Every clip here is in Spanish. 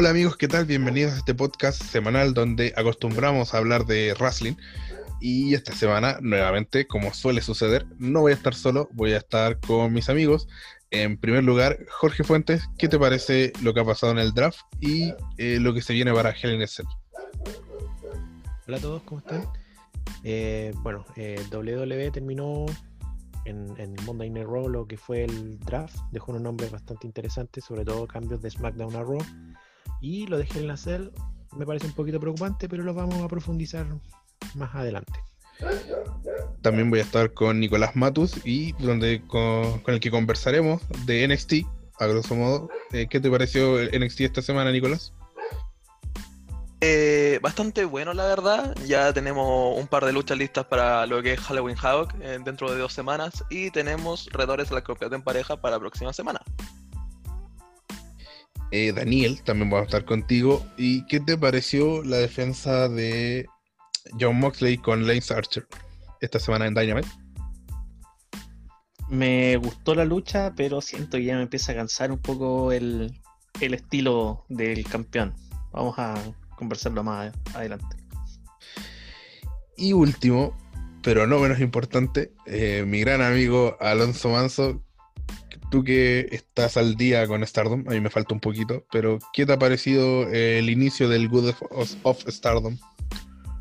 Hola amigos, ¿qué tal? Bienvenidos a este podcast semanal donde acostumbramos a hablar de wrestling. Y esta semana, nuevamente, como suele suceder, no voy a estar solo, voy a estar con mis amigos. En primer lugar, Jorge Fuentes, ¿qué te parece lo que ha pasado en el draft y eh, lo que se viene para a Cell? Hola a todos, ¿cómo están? Eh, bueno, eh, WWE terminó en, en, Monday Night Raw lo que fue el draft, dejó unos nombres bastante interesantes, sobre todo cambios de SmackDown a Raw. Y lo de Hell in a Cell me parece un poquito preocupante, pero lo vamos a profundizar más adelante. También voy a estar con Nicolás Matus y donde con, el que conversaremos de NXT, a grosso modo. Eh, ¿Qué te pareció el NXT esta semana, Nicolás? Eh, bastante bueno, la verdad. Ya tenemos un par de luchas listas para lo que es Halloween Havoc eh, dentro de dos semanas y tenemos redores a la campeonato en pareja para la próxima semana. Eh, Daniel, también vamos a estar contigo. ¿Y qué te pareció la defensa de John Moxley con Lance Archer esta semana en Dynamite? Me gustó la lucha, pero siento que ya me empieza a cansar un poco el, estilo del campeón. Vamos a conversarlo más adelante. Y último, pero no menos importante, eh, mi gran amigo Alonso Manso, tú que estás al día con Stardom, a mí me falta un poquito, pero ¿qué te ha parecido el inicio del Good of, Stardom?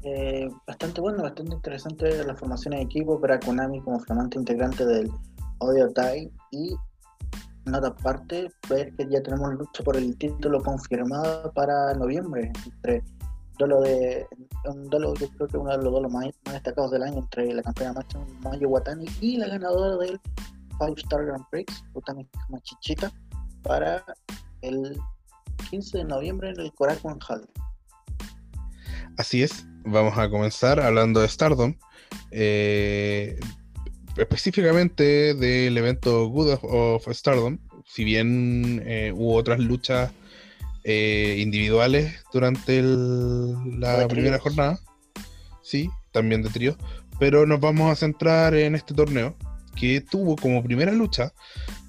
Eh, bastante bueno, bastante interesante la formación de equipo para Konami como flamante integrante del Audio Tai y nota aparte ver que ya tenemos lucha por el título confirmado para noviembre entre dolo de un dolo yo creo que uno de los dolos más, destacados del año entre la campeona Mayo Watani y la ganadora del Five Star Grand Prix, más chichita para el 15 de noviembre en el Korakuen Hall. Así es, vamos a comenzar hablando de Stardom. Eh, específicamente del evento Good of, Stardom, si bien eh, hubo otras luchas eh, individuales durante la primera jornada, sí, también de trío, pero nos vamos a centrar en este torneo, que tuvo como primera lucha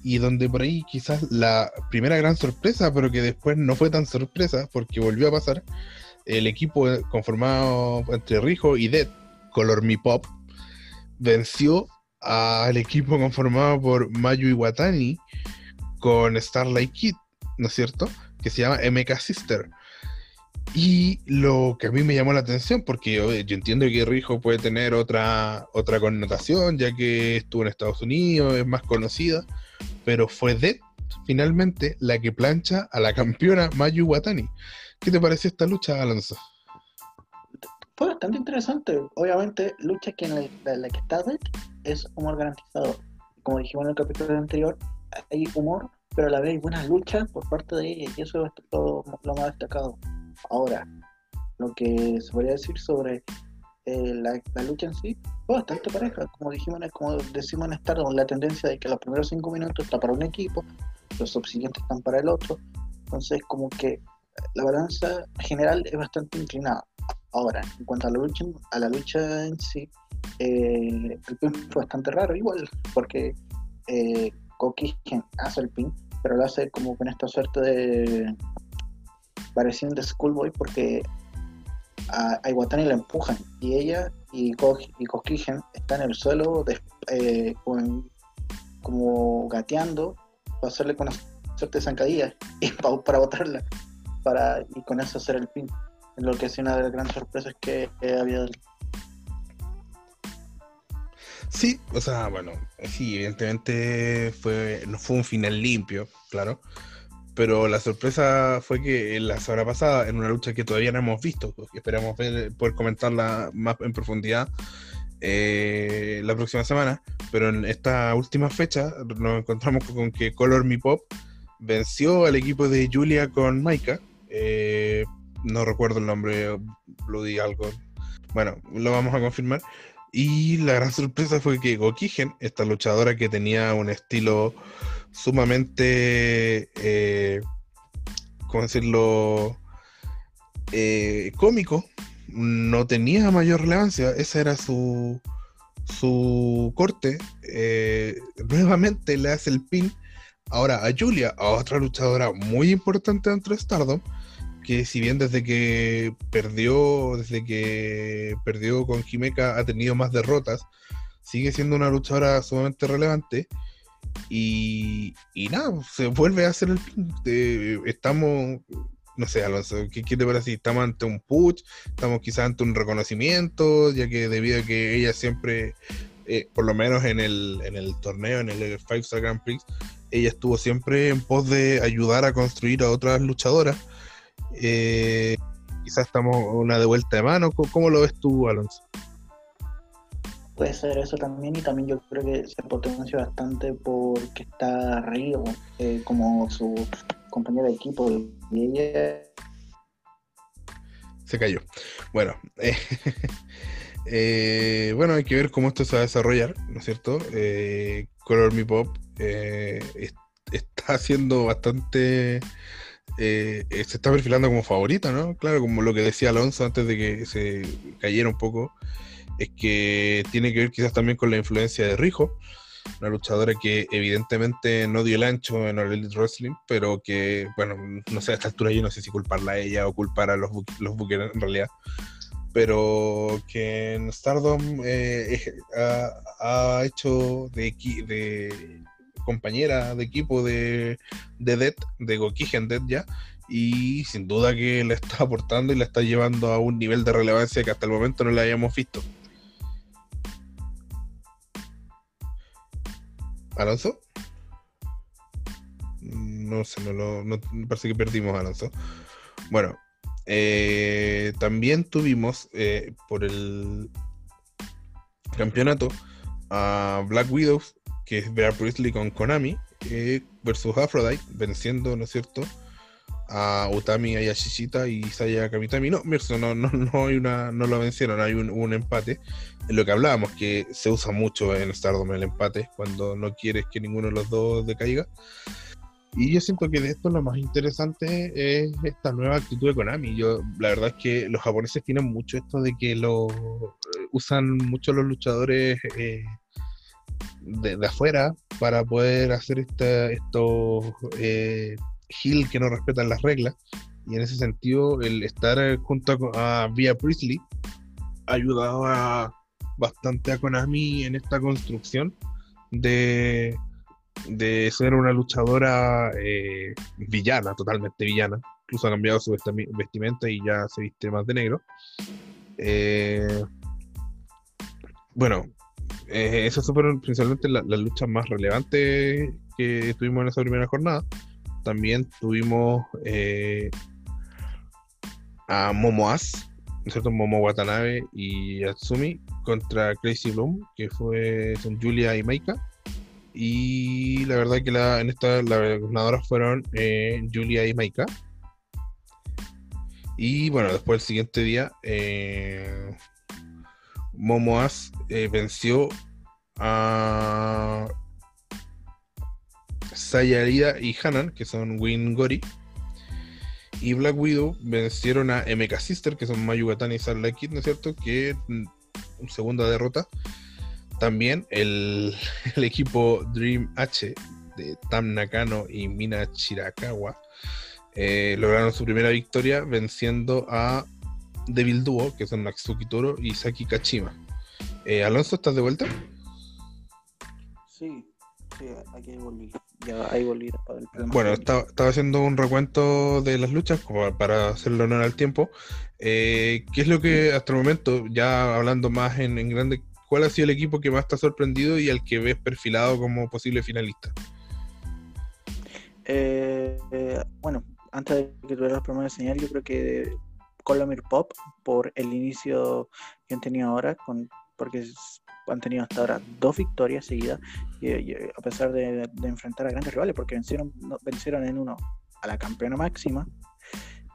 y donde por ahí quizás la primera gran sorpresa, pero que después no fue tan sorpresa porque volvió a pasar, el equipo conformado entre Rijo y Dead, Color Me Pop, venció al equipo conformado por Mayu Iwatani con Starlight Kid, ¿no es cierto? Que se llama MK Sister. Y lo que a mí me llamó la atención, porque yo, entiendo que Rijo puede tener otra, otra connotación, ya que estuvo en Estados Unidos, es más conocida, pero fue Dead finalmente la que plancha a la campeona Mayu Watani. ¿Qué te parece esta lucha, Alonso? Fue bastante interesante. Obviamente, lucha que en la, que está Dead es humor garantizado. Como dijimos en el capítulo anterior, hay humor, pero a la vez hay buenas luchas por parte de ella, y eso es lo más destacado. Ahora, lo que se podría decir sobre eh, la, lucha en sí fue bastante pareja. Como dijimos, como decimos en Stardom, la tendencia de que los primeros cinco minutos está para un equipo, los subsiguientes están para el otro. Entonces, como que la balanza general es bastante inclinada. Ahora, en cuanto a la lucha, a la lucha en sí, eh, el pin fue bastante raro, igual, porque eh, hace el pin, pero lo hace como con esta suerte de parecían de Schoolboy porque a, Iwatani la empujan y ella y, y están en el suelo eh, como gateando para hacerle con una suerte de zancadilla y para, botarla para, y con eso hacer el pin. Lo que es una de las grandes sorpresas que, había Sí, o sea, bueno, sí, evidentemente fue, no fue un final limpio, claro, pero la sorpresa fue que la semana pasada, en una lucha que todavía no hemos visto, pues, esperamos poder comentarla más en profundidad eh, la próxima semana, pero en esta última fecha nos encontramos con que Color Me Pop venció al equipo de Julia con Maika. Eh, no recuerdo el nombre, Bloody algo. Bueno, lo vamos a confirmar. Y la gran sorpresa fue que Gokigen, esta luchadora que tenía un estilo sumamente, eh, ¿cómo decirlo?, eh, cómico, no tenía mayor relevancia, esa era su, su corte. Eh, nuevamente le hace el pin ahora a Julia, a otra luchadora muy importante dentro de Stardom, que si bien desde que perdió, desde que perdió con Himeka ha tenido más derrotas, sigue siendo una luchadora sumamente relevante. Y, y nada, se vuelve a hacer el pin. Eh, estamos, no sé, Alonso, ¿qué, qué te parece? ¿Estamos ante un push? ¿Estamos quizás ante un reconocimiento? Ya que debido a que ella siempre, eh, por lo menos en el, en el torneo, en el Five Star Grand Prix, ella estuvo siempre en pos de ayudar a construir a otras luchadoras. Eh, quizás estamos una de vuelta de mano. ¿Cómo, cómo lo ves tú, Alonso? Puede ser eso también y también yo creo que se potencia bastante porque está Río eh, como su compañero de equipo y ella Se cayó. Bueno, eh, eh, bueno, hay que ver cómo esto se va a desarrollar, ¿no es cierto? Eh, Color Me Pop eh, es- está haciendo bastante. eh, eh, se está perfilando como favorita, ¿no? Claro, como lo que decía Alonso antes de que se cayera un poco, es que tiene que ver quizás también con la influencia de Rijo, una luchadora que evidentemente no dio el ancho en el Elite Wrestling, pero que, bueno, no sé, a esta altura yo no sé si culparla a ella o culpar a los, bu- bookers en realidad, pero que en Stardom eh, ha, hecho de, compañera de equipo de, de Death, de Gokigen Death ya, y sin duda que la está aportando y la está llevando a un nivel de relevancia que hasta el momento no la habíamos visto. ¿Alonso? No sé, no lo, no, parece que perdimos a Alonso. Bueno, eh, también tuvimos eh, por el campeonato a Black Widows, que es Bear Priestley con Konami, eh, versus Aphrodite, venciendo, ¿no es cierto? A Utami Ayashishita y Saya Kamitami. No, no, no, no hay una, no lo vencieron, hay un, un empate. En lo que hablábamos, que se usa mucho en Stardom el empate, cuando no quieres que ninguno de los dos decaiga. Y yo siento que de esto lo más interesante es esta nueva actitud de Konami. Yo, la verdad es que los japoneses tienen mucho esto de que lo eh, usan mucho los luchadores eh, de, de afuera para poder hacer esta, estos eh, heel que no respetan las reglas. Y en ese sentido, el estar eh, junto a, Via Priestley ha ayudado bastante a Konami en esta construcción de, de ser una luchadora eh, villana, totalmente villana. Incluso ha cambiado su vesti- vestimenta y ya se viste más de negro. Eh, bueno, eh, esas fueron principalmente la- las luchas más relevantes que tuvimos en esa primera jornada. También tuvimos eh, a Momo As, ¿no es cierto? Momo Watanabe y Yatsumi contra Crazy Bloom, que fue son Julia y Maika. Y la verdad que la, en esta las ganadoras fueron eh, Julia y Maika. Y bueno, después el siguiente día, eh, Momo As eh, venció a Sayarida y Hanan, que son Win Gori. Y Black Widow vencieron a MK Sister, que son Mayugatani y Sarla Kid, ¿no es cierto? Que mm, segunda derrota. También el, el equipo Dream H de Tam Nakano y Mina Chirakawa eh, lograron su primera victoria venciendo a Devil Duo, que son Natsuki Toro y Saki Kachima. Eh, Alonso, ¿estás de vuelta? Sí, sí, aquí volví. Ya ahí volví del problema. Bueno, estaba, estaba haciendo un recuento de las luchas como para hacerlo honor al tiempo. Eh, ¿Qué es lo que hasta el momento, ya hablando más en, en grande, cuál ha sido el equipo que más te ha sorprendido y al que ves perfilado como posible finalista? Eh, eh, bueno, antes de que tuviera los problemas de señal, yo creo que Colomir Pop, por el inicio que han tenido ahora, con, porque han tenido hasta ahora dos victorias seguidas, a pesar de, enfrentar a grandes rivales, porque vencieron, vencieron en uno a la campeona máxima,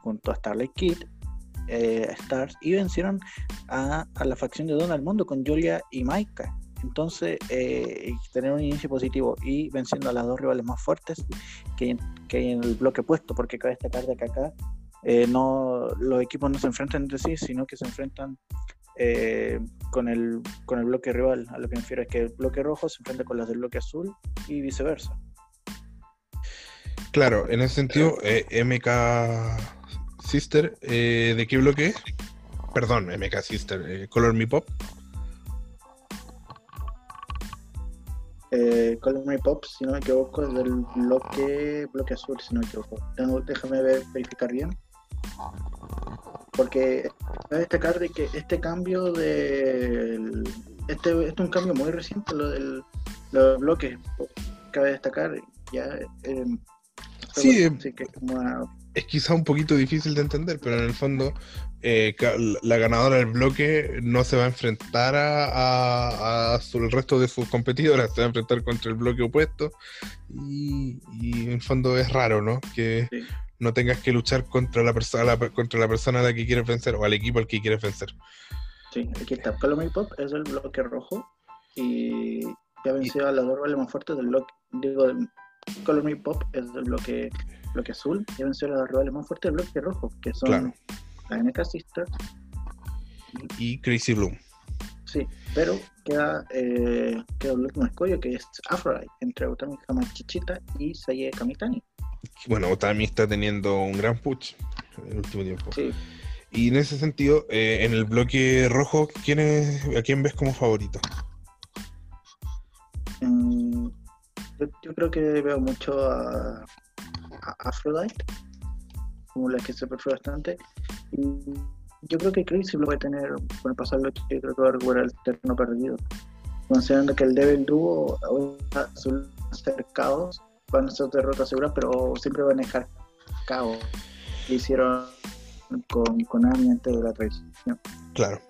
junto a Starlight Kid, eh, Stars, y vencieron a, a la facción de Donald Mundo con Julia y Maika. Entonces, eh, tener un inicio positivo y venciendo a las dos rivales más fuertes que, que hay en el bloque opuesto, porque cabe destacar de que acá eh, no, los equipos no se enfrentan entre sí, sino que se enfrentan eh, con, el, con el bloque rival. A lo que me refiero es que el bloque rojo se enfrenta con los del bloque azul y viceversa. Claro, en ese sentido, eh, MK Sister, eh, ¿de qué bloque es? Perdón, MK Sister, eh, Color Me Pop. Eh, Color Me Pop, si no me equivoco, es del bloque, bloque azul, si no me equivoco. Déjame ver, verificar bien. Porque cabe destacar de que este cambio del. Este, este es un cambio muy reciente, lo del los bloques. Cabe destacar, ya. eh, Sí, así que como una- Es quizá un poquito difícil de entender, pero en el fondo eh, la ganadora del bloque no se va a enfrentar a, a- a su- el resto de sus competidoras, se va a enfrentar contra el bloque opuesto y, y en el fondo es raro, ¿no? Que Sí. No tengas que luchar contra la, persona la, contra la persona a la que quieres vencer o al equipo al que quieres vencer. Sí, aquí está. Me Pop es el bloque rojo y ya venció a las dos rivales más fuertes del bloque. Digo, Color Me Pop es el bloque, bloque azul y venció a las rivales más fuertes del bloque rojo, que son Claro. la NK Sister. Y Crazy Bloom. Sí, pero queda, eh, queda el último escollo que es Aphrodite entre Utami Hamachichita y Saye Kamitani. Bueno, Otami está teniendo un gran push en el último tiempo. Sí, Y en ese sentido, eh, en el bloque rojo, ¿quién es, ¿a quién ves como favorito? mm, yo, yo creo que veo mucho a, a Aphrodite, como la que se prefiere bastante. Y yo creo que Crazy lo va a tener con el pasar noche, yo creo que va a recuperar el terreno perdido. Considerando que el Devil Duo ahora son cercados, van a ser derrotas seguras, pero siempre van a dejar caos. Que hicieron con Konami antes de la traición. Claro.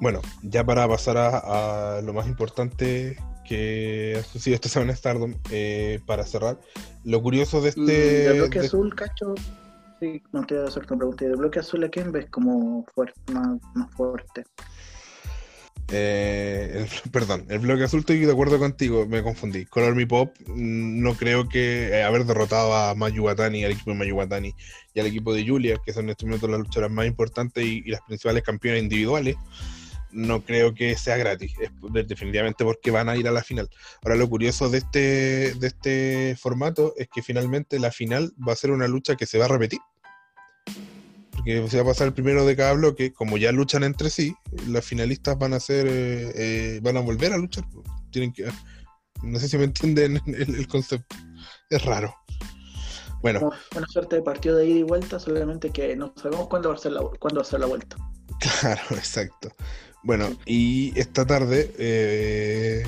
Bueno, ya para pasar a, a lo más importante que ha sucedido esta semana Stardom, eh, para cerrar, lo curioso de este... del bloque de- azul, Cacho, sí, no te voy a hacer una pregunta. ¿Y del bloque azul a quién ves como fuerte, más, más fuerte? Eh, perdón, el bloque azul estoy de acuerdo contigo, me confundí. Color Me Pop, mm, no creo que eh, haber derrotado a Mayu Watani, al equipo de Mayu Watani y al equipo de Julia, que son en este momento las luchadoras más importantes y, las principales campeonas individuales, no creo que sea gratis. Es de- definitivamente porque van a ir a la final. Ahora, lo curioso de este, de este formato es que finalmente la final va a ser una lucha que se va a repetir. Porque se va a pasar el primero de cada bloque, como ya luchan entre sí, las finalistas van a ser, eh, eh, van a volver a luchar. Tienen que, no sé si me entienden el, el concepto. Es raro. Bueno, Como Buena suerte de partido de ida y vuelta, solamente que no sabemos cuándo va a ser la, cuándo va a ser la vuelta. Claro, exacto. Bueno, y esta tarde eh,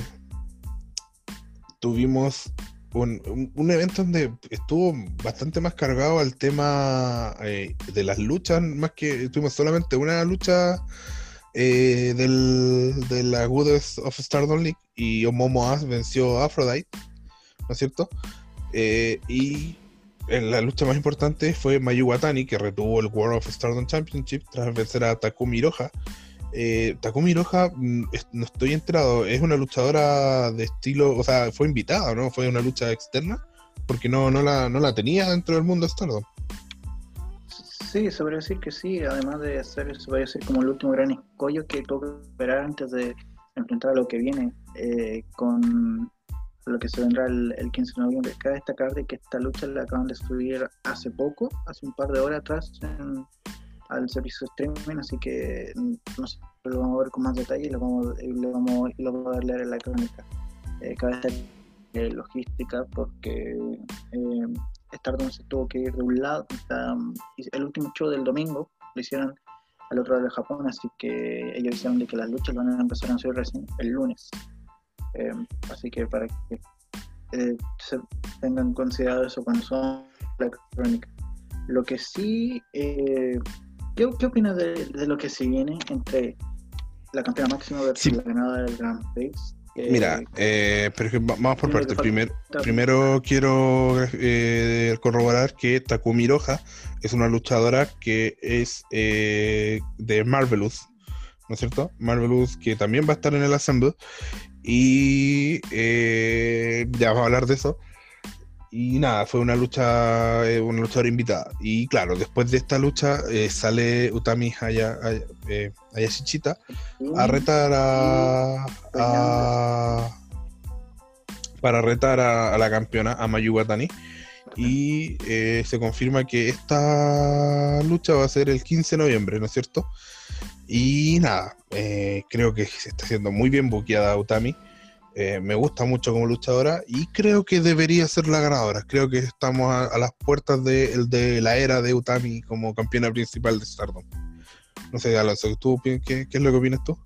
tuvimos un, evento donde estuvo bastante más cargado al tema eh, de las luchas, más que tuvimos solamente una lucha eh, del, de la Goddess of Stardom League y Momo As venció a Aphrodite, ¿no es cierto? Eh, y en la lucha más importante fue Mayu Watani, que retuvo el World of Stardom Championship tras vencer a Takumi Hiroha. Eh, Takumi Hiroha, mm, no estoy enterado, es una luchadora de estilo, o sea, fue invitada, ¿no? Fue una lucha externa, porque no, no, la, no la tenía dentro del mundo Stardom. Sí, se podría decir que sí, además de ser, se podría decir como el último gran escollo que tuvo que esperar antes de enfrentar a lo que viene eh, con lo que se vendrá el, el 15 de noviembre. Cabe destacar de que esta lucha la acaban de subir hace poco, hace un par de horas atrás, en- al servicio de streaming, así que mm, no sé, lo vamos a ver con más detalle y lo vamos, lo vamos, lo vamos a leer en la crónica. Eh, cabe destacar eh, logística porque eh, Stardom se tuvo que ir de un lado. hasta, el último show del domingo lo hicieron al otro lado de Japón, así que ellos dijeron de que las luchas van a empezar a subir recién el lunes. Eh, así que para que eh, se tengan considerado eso cuando son la crónica. Lo que sí, eh, ¿qué, qué opinas de, de lo que se viene entre la campeona máxima versus Sí. la ganadora del Grand Prix? Eh, Mira, eh, pero que va- vamos por partes. Primer- primero quiero eh, corroborar que Takumi Hiroha es una luchadora que es eh, de Marvelous, ¿no es cierto? Marvelous que también va a estar en el Assemble y eh, ya vamos a hablar de eso. Y nada, fue una lucha, eh, una luchadora invitada. Y claro, después de esta lucha eh, sale Utami Haya, Haya- eh, Hayashichita a retar a, a- para retar a, a la campeona a Mayu Watani Y eh, se confirma que esta lucha va a ser el 15 de noviembre, ¿no es cierto? Y nada, creo que se está haciendo muy bien buqueada Utami. Eh, me gusta mucho como luchadora y creo que debería ser la ganadora. Creo que estamos a, las puertas de, de, la era de Utami como campeona principal de Stardom. No sé, Alonso, ¿tú qué, qué es lo que opinas tú?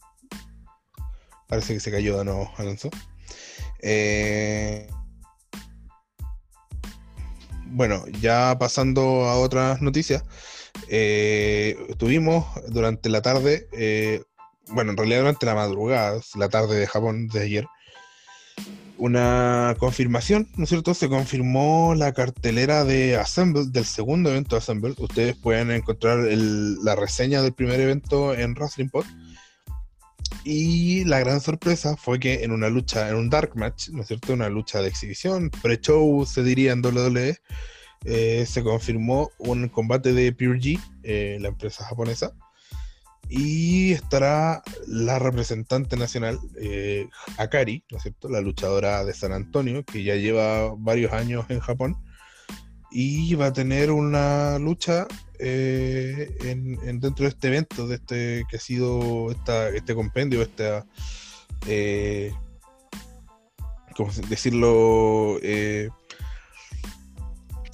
Parece que se cayó de nuevo, Alonso. Eh, bueno, ya pasando a otras noticias, eh, tuvimos durante la tarde, eh, bueno, en realidad durante la madrugada, la tarde de Japón de ayer, una confirmación, ¿no es cierto? Se confirmó la cartelera de Assemble, del segundo evento de Assemble. Ustedes pueden encontrar el, la reseña del primer evento en Wrestling Pod. Y la gran sorpresa fue que en una lucha, en un dark match, ¿no es cierto? Una lucha de exhibición, pre-show se diría en WWE, eh, se confirmó un combate de Pure G, eh, la empresa japonesa, y estará la representante nacional, eh, Akari, ¿no es cierto? La luchadora de San Antonio, que ya lleva varios años en Japón. Y va a tener una lucha eh, en, en dentro de este evento, de este que ha sido esta, este compendio, esta, eh, ¿cómo decirlo?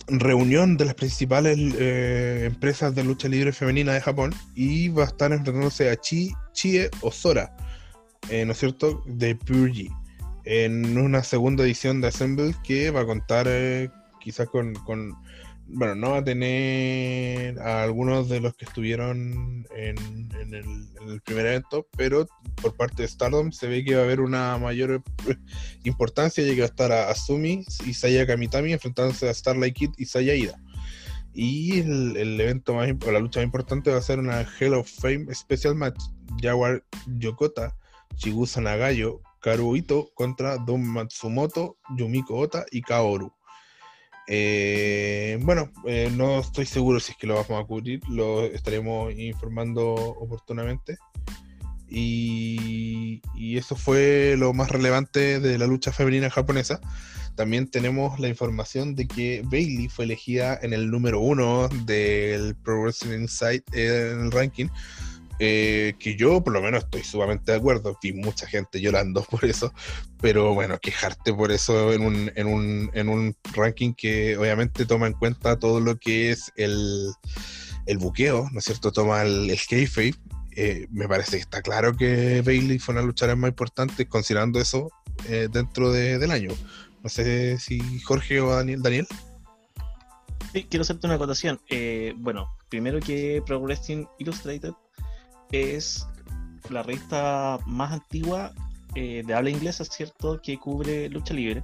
Reunión de las principales eh, empresas de lucha libre femenina de Japón y va a estar enfrentándose a Chi, Chie Osora, eh, ¿no es cierto?, de Pure G, en una segunda edición de Assemble que va a contar eh, quizás con, bueno, no va a tener a algunos de los que estuvieron en, el, primer evento, pero por parte de Stardom se ve que va a haber una mayor importancia, ya que va a estar a Asumi y Saya Kamitami enfrentándose a Starlight Kid y Saya Ida. Y el, el, evento más, o la lucha más importante va a ser una Hell of Fame Special Match, Jaguar Yokota, Chigusa Nagayo, Karu Ito contra Don Matsumoto, Yumiko Ota y Kaoru. Eh, bueno, eh, no estoy seguro si es que lo vamos a cubrir, lo estaremos informando oportunamente. Y, y, eso fue lo más relevante de la lucha femenina japonesa. También tenemos la información de que Bailey fue elegida en el número uno del Pro Wrestling Insight eh, en el ranking eh, que yo por lo menos estoy sumamente de acuerdo, vi mucha gente llorando por eso, pero bueno, quejarte por eso en un, en un, en un ranking que obviamente toma en cuenta todo lo que es el, el buqueo, ¿no es cierto? Toma el, el kayfabe, eh, me parece que está claro que Bailey fue una luchadora más importante considerando eso eh, dentro de, del año. No sé si Jorge o Daniel. Daniel. Sí, quiero hacerte una acotación. Bueno, primero que Pro Wrestling Illustrated es la revista más antigua eh, de habla inglesa, ¿cierto?, que cubre lucha libre.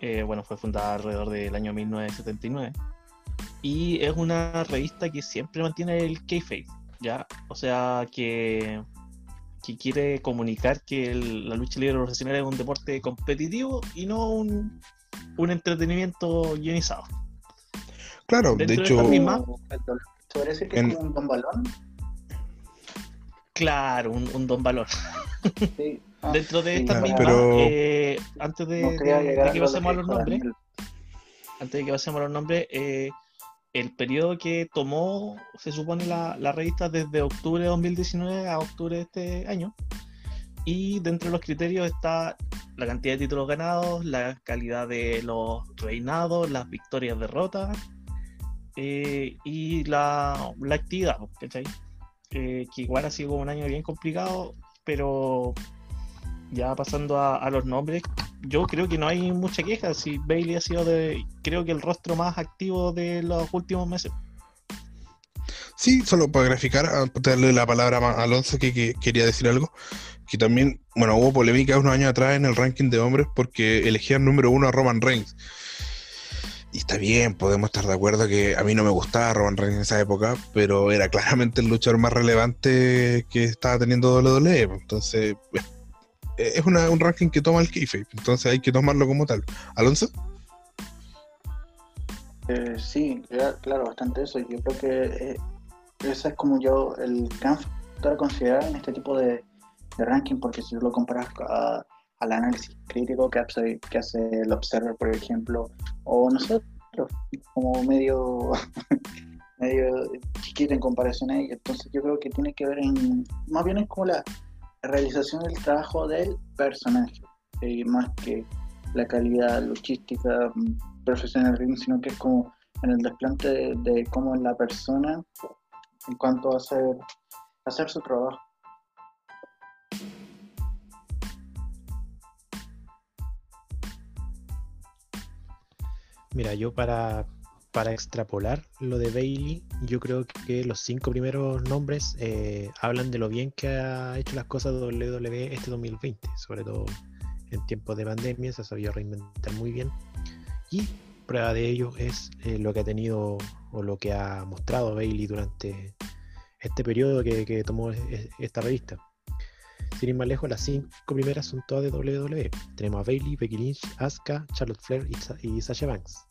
Eh, bueno, fue fundada alrededor del año 1979. Y es una revista que siempre mantiene el kayfabe, ¿ya? O sea, que, que quiere comunicar que el, la lucha libre profesional es un deporte competitivo y no un, un entretenimiento guionizado. Claro, Dentro de hecho... De misma, ¿Se parece que en... es como un don balón? Claro, un, un don valor. Sí. Ah, Dentro de estas sí, mismas, pero... eh, antes de, no de, de, que pasemos a los nombres, antes de que pasemos a los nombres, eh, el periodo que tomó, se supone, la, la, revista desde octubre de 2019 a octubre de este año. Y dentro de los criterios está la cantidad de títulos ganados, la calidad de los reinados, las victorias, derrotas eh, y la, la actividad, ¿cachai? Eh, que igual ha sido un año bien complicado, pero ya pasando a, los nombres, yo creo que no hay mucha queja. Si Bailey ha sido de, creo que el rostro más activo de los últimos meses. Sí, solo para graficar, darle la palabra a Alonso que, que, quería decir algo, que también, bueno, hubo polémica unos años atrás en el ranking de hombres porque elegían número uno a Roman Reigns. Y está bien, podemos estar de acuerdo que a mí no me gustaba Roman Reigns en esa época, pero era claramente el luchador más relevante que estaba teniendo WWE. Entonces, es una, un ranking que toma el kayfabe, entonces hay que tomarlo como tal. ¿Alonso? Eh, sí, claro, bastante eso. Yo creo que eh, ese es como yo el gran factor a considerar en este tipo de, de ranking, porque si tú lo comparas a al análisis crítico que hace, que hace el Observer, por ejemplo, o nosotros como medio, medio chiquito en comparación a ella. Entonces yo creo que tiene que ver en, más bien es como la realización del trabajo del personaje, eh, más que la calidad luchística mm, profesional sino que es como en el desplante de, cómo es la persona en cuanto a hacer, hacer su trabajo. Mira, yo para, para extrapolar lo de Bailey, yo creo que los cinco primeros nombres eh, hablan de lo bien que ha hecho las cosas WWE este 2020, sobre todo en tiempos de pandemia, se ha sabido reinventar muy bien. Y prueba de ello es eh, lo que ha tenido o lo que ha mostrado Bailey durante este periodo que, tomó esta revista. Sin ir más lejos, las cinco primeras son todas de WWE. Tenemos a Bailey, Becky Lynch, Asuka, Charlotte Flair y, Sasha Banks.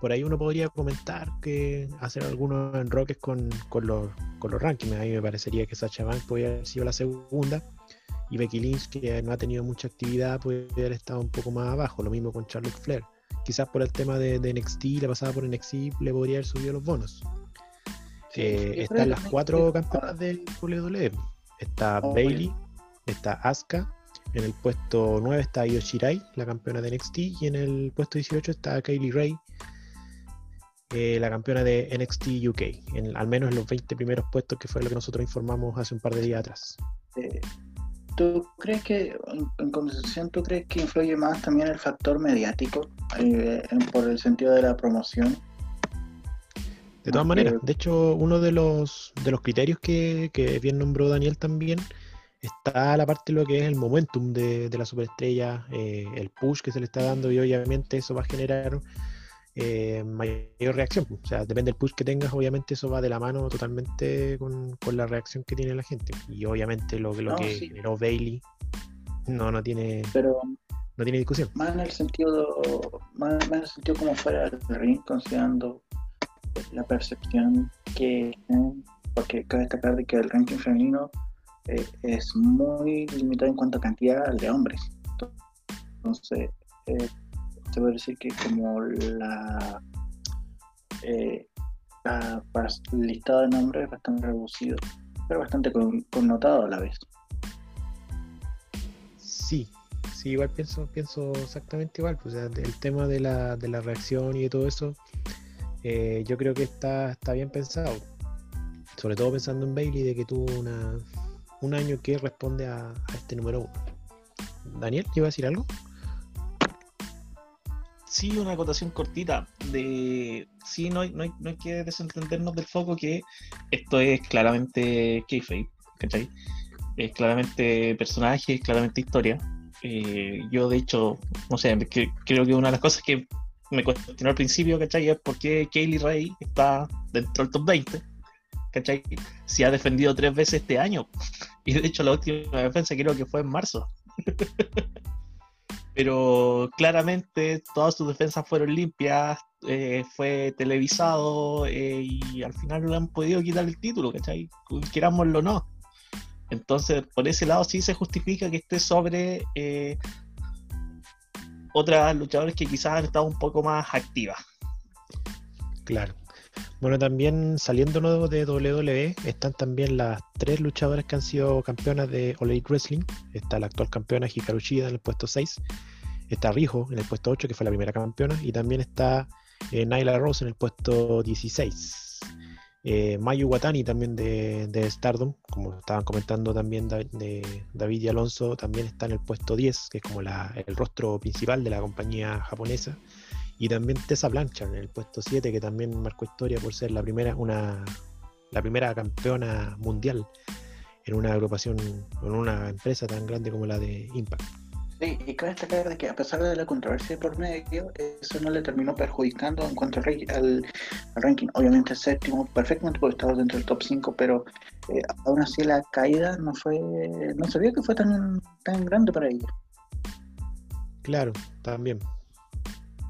Por ahí uno podría comentar que hacer algunos enroques con, con, los, con los rankings. A mí me parecería que Sasha Banks podría haber sido la segunda y Becky Lynch, que no ha tenido mucha actividad, puede haber estado un poco más abajo. Lo mismo con Charlotte Flair. Quizás por el tema de, NXT, la pasada por NXT, le podría haber subido los bonos. Eh, están las cuatro campeonas del WWE. Está oh, Bailey, está Asuka. En el puesto 9 está Io Shirai, la campeona de NXT. Y en el puesto 18 está Kaylee Ray, eh, la campeona de NXT UK. En, al menos en los 20 primeros puestos, que fue lo que nosotros informamos hace un par de días atrás. Eh, ¿Tú crees que, en conversación, tú crees que influye más también el factor mediático eh, por el sentido de la promoción? De todas maneras, de hecho, uno de los, de los criterios que, bien nombró Daniel también está la parte de lo que es el momentum de, la superestrella, eh, el push que se le está dando y obviamente eso va a generar eh, mayor reacción. O sea, depende del push que tengas, obviamente eso va de la mano totalmente con, la reacción que tiene la gente. Y obviamente lo, lo que generó Bailey no, no tiene Pero, no tiene discusión. Más en el sentido, más, en el sentido como fuera el ring, considerando la percepción que porque cabe destacar de que el ranking femenino eh, es muy limitado en cuanto a cantidad de hombres. Entonces, eh, se puede decir que como la, eh, listado de nombres es bastante reducido, pero bastante connotado a la vez. Sí, sí, igual pienso, pienso exactamente igual. Pues, el tema de la, de la reacción y de todo eso, eh, yo creo que está, está bien pensado. Sobre todo pensando en Bailey, de que tuvo una, un año que responde a, este número uno. Daniel, ¿iba a decir algo? sí una acotación cortita de sí no hay, no, no hay que desentendernos del foco que esto es claramente kayfabe, ¿cachai? Es claramente personaje, es claramente historia. Eh, yo de hecho, no sé, creo que una de las cosas que me cuestionó al principio, ¿cachai? Es por qué Kaylee Ray está dentro del top 20, ¿cachai? Si ha defendido tres veces este año. Y de hecho la última defensa creo que fue en marzo. pero claramente todas sus defensas fueron limpias, eh, fue televisado eh, y al final no le han podido quitar el título, ¿cachai? Querámoslo o no. Entonces, por ese lado sí se justifica que esté sobre eh, otras luchadoras que quizás han estado un poco más activas. Claro. Bueno, también saliendo de WWE están también las tres luchadoras que han sido campeonas de All Wrestling. Está la actual campeona Hikaru Shida en el puesto 6. Está Rijo en el puesto 8, que fue la primera campeona. Y también está eh, Nyla Rose en el puesto 16. Eh, Mayu Watani también de, Stardom, como estaban comentando también David y Alonso, también está en el puesto 10, que es como el rostro principal de la compañía japonesa. Y también Tessa Blanchard en el puesto 7, que también marcó historia por ser la primera, una, la primera campeona mundial en una agrupación, en una empresa tan grande como la de Impact. Sí, y cabe destacar de que a pesar de la controversia por medio, eso no le terminó perjudicando en cuanto al, ranking. Obviamente séptimo, perfectamente porque estaba dentro del top 5, pero eh, aún así la caída no fue, no sabía que fue tan, tan grande para ella. Claro, también.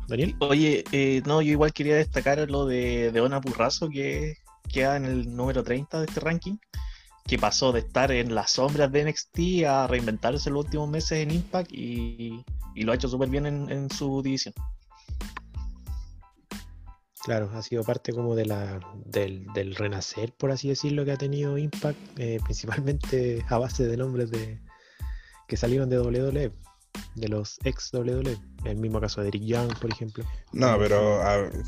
Daniel. Oye, eh, no, yo igual quería destacar lo de, de Ona Burrazo, que queda en el número 30 de este ranking, que pasó de estar en las sombras de NXT a reinventarse los últimos meses en Impact y, lo ha hecho súper bien en, su división. Claro, ha sido parte como de la, del, del renacer, por así decirlo, que ha tenido Impact, eh, principalmente a base de nombres de que salieron de WWE, de los ex WWE. El mismo caso de Eric Young, por ejemplo. No, pero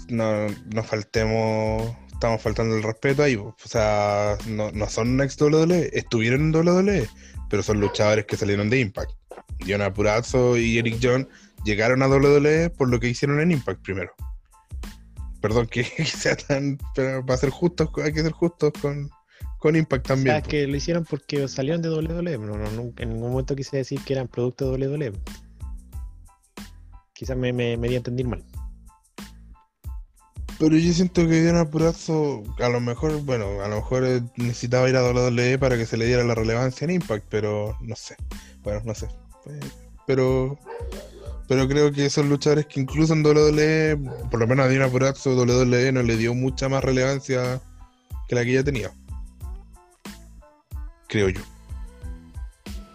no, no faltemos, estamos faltando el respeto ahí. O sea, no, no son ex WWE, estuvieron en WWE, pero son luchadores que salieron de Impact. Dion Purazzo y Eric Young llegaron a WWE por lo que hicieron en Impact primero. Perdón que, sea tan. Pero para ser justos, hay que ser justos con, con Impact también. O sea, que lo hicieron porque salieron de WWE. No, no, en ningún momento quise decir que eran producto de WWE. Quizás me, me, me di a entender mal. Pero yo siento que Diana Apurazo, a lo mejor, bueno, a lo mejor necesitaba ir a WWE para que se le diera la relevancia en Impact, pero no sé. Bueno, no sé. Pero pero creo que son luchadores que incluso en WWE, por lo menos a Dina Purazzo, WWE no le dio mucha más relevancia que la que ya tenía. Creo yo.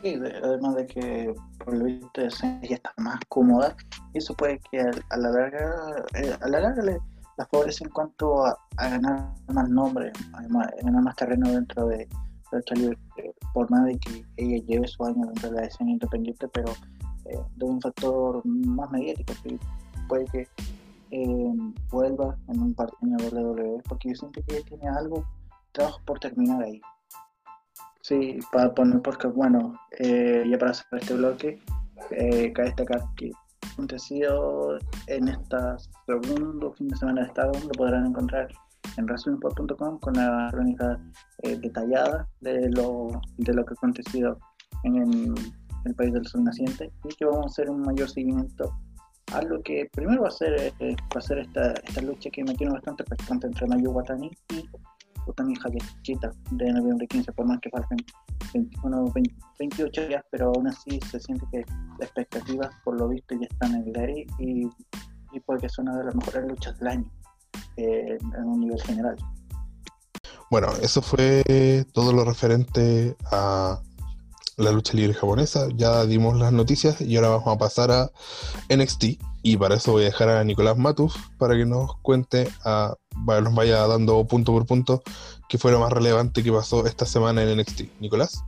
Sí, además de que por lo visto ella está más cómoda, y eso puede que a, la larga, eh, a la larga le, la favorece en cuanto a, ganar más nombre, a, ganar más terreno dentro de, lucha libre, por más de que ella lleve su años dentro de la escena independiente, pero eh, de un factor más mediático que puede que eh, vuelva en un partido de WWE porque yo siento que tiene algo trabajo por terminar ahí sí para poner porque bueno eh, ya para cerrar este bloque cabe destacar que acontecido en esta segundo fin de semana de estado lo podrán encontrar en resumenpod.com con la crónica detallada de lo, de lo que ha acontecido en el el país del sol naciente, y que vamos a hacer un mayor seguimiento a lo que primero va a ser, eh, va a ser esta, esta lucha que me tiene bastante entre Mayu Watani y Utami Hayashita de noviembre 15, por más que falten 21, 28 días, pero aún así se siente que las expectativas por lo visto ya están en el aire y, y puede que sea una de las mejores luchas del año eh, en un nivel general. Bueno, eso fue todo lo referente a la lucha libre japonesa. Ya dimos las noticias y ahora vamos a pasar a NXT. Y para eso voy a dejar a Nicolás Matus para que nos cuente, a, nos vaya dando punto por punto qué fue lo más relevante que pasó esta semana en NXT. Nicolás.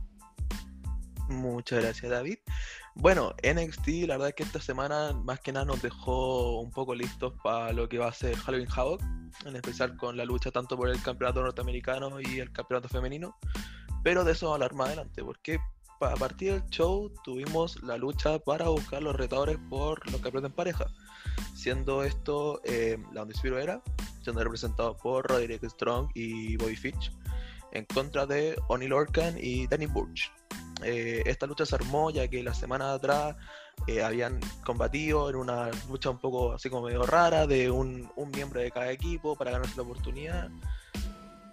Muchas gracias, David. Bueno, NXT, la verdad es que esta semana más que nada nos dejó un poco listos para lo que va a ser Halloween Havoc, en especial con la lucha tanto por el campeonato norteamericano y el campeonato femenino. Pero de eso hablar más adelante, porque a partir del show tuvimos la lucha para buscar los retadores por los campeonatos en pareja, siendo esto eh, la Undisputed Era, siendo representado por Roderick Strong y Bobby Fitch, en contra de Oni Lorcan y Danny Burch. Eh, esta lucha se armó ya que la semana atrás eh, habían combatido en una lucha un poco así como medio rara de un, miembro de cada equipo para ganarse la oportunidad.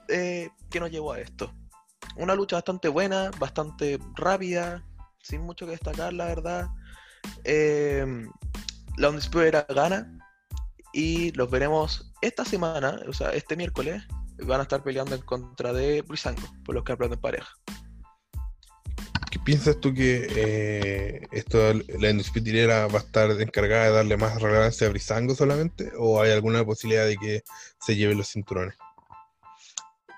que nos llevó a esto una lucha bastante buena, bastante rápida, sin mucho que destacar, la verdad. Eh, la Undisputed gana y los veremos esta semana, o sea, este miércoles, van a estar peleando en contra de Brisango por los que de pareja. ¿Qué piensas tú que eh, esto, la Undisputed va a estar encargada de darle más relevancia a Brisango solamente? ¿O hay alguna posibilidad de que se lleven los cinturones?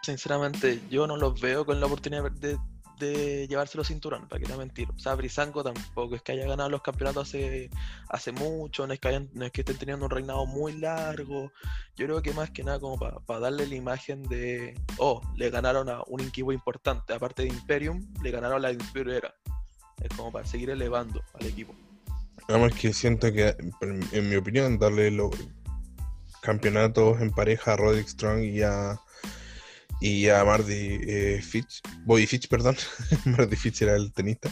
Sinceramente, yo no los veo con la oportunidad de, de llevarse los cinturones, para que no mentir. O sea, Brisango tampoco es que haya ganado los campeonatos hace, hace mucho, no es, que no es que estén teniendo un reinado muy largo. Yo creo que más que nada como para darle la imagen de, oh, le ganaron a un equipo importante, aparte de Imperium, le ganaron a la Era. Es como para seguir elevando al equipo. Además que siento que, en mi opinión, darle los campeonatos en pareja a Roderick Strong y a y a Marty eh, Fitch, Bobby Fitch, perdón, Marty Fitch era el tenista,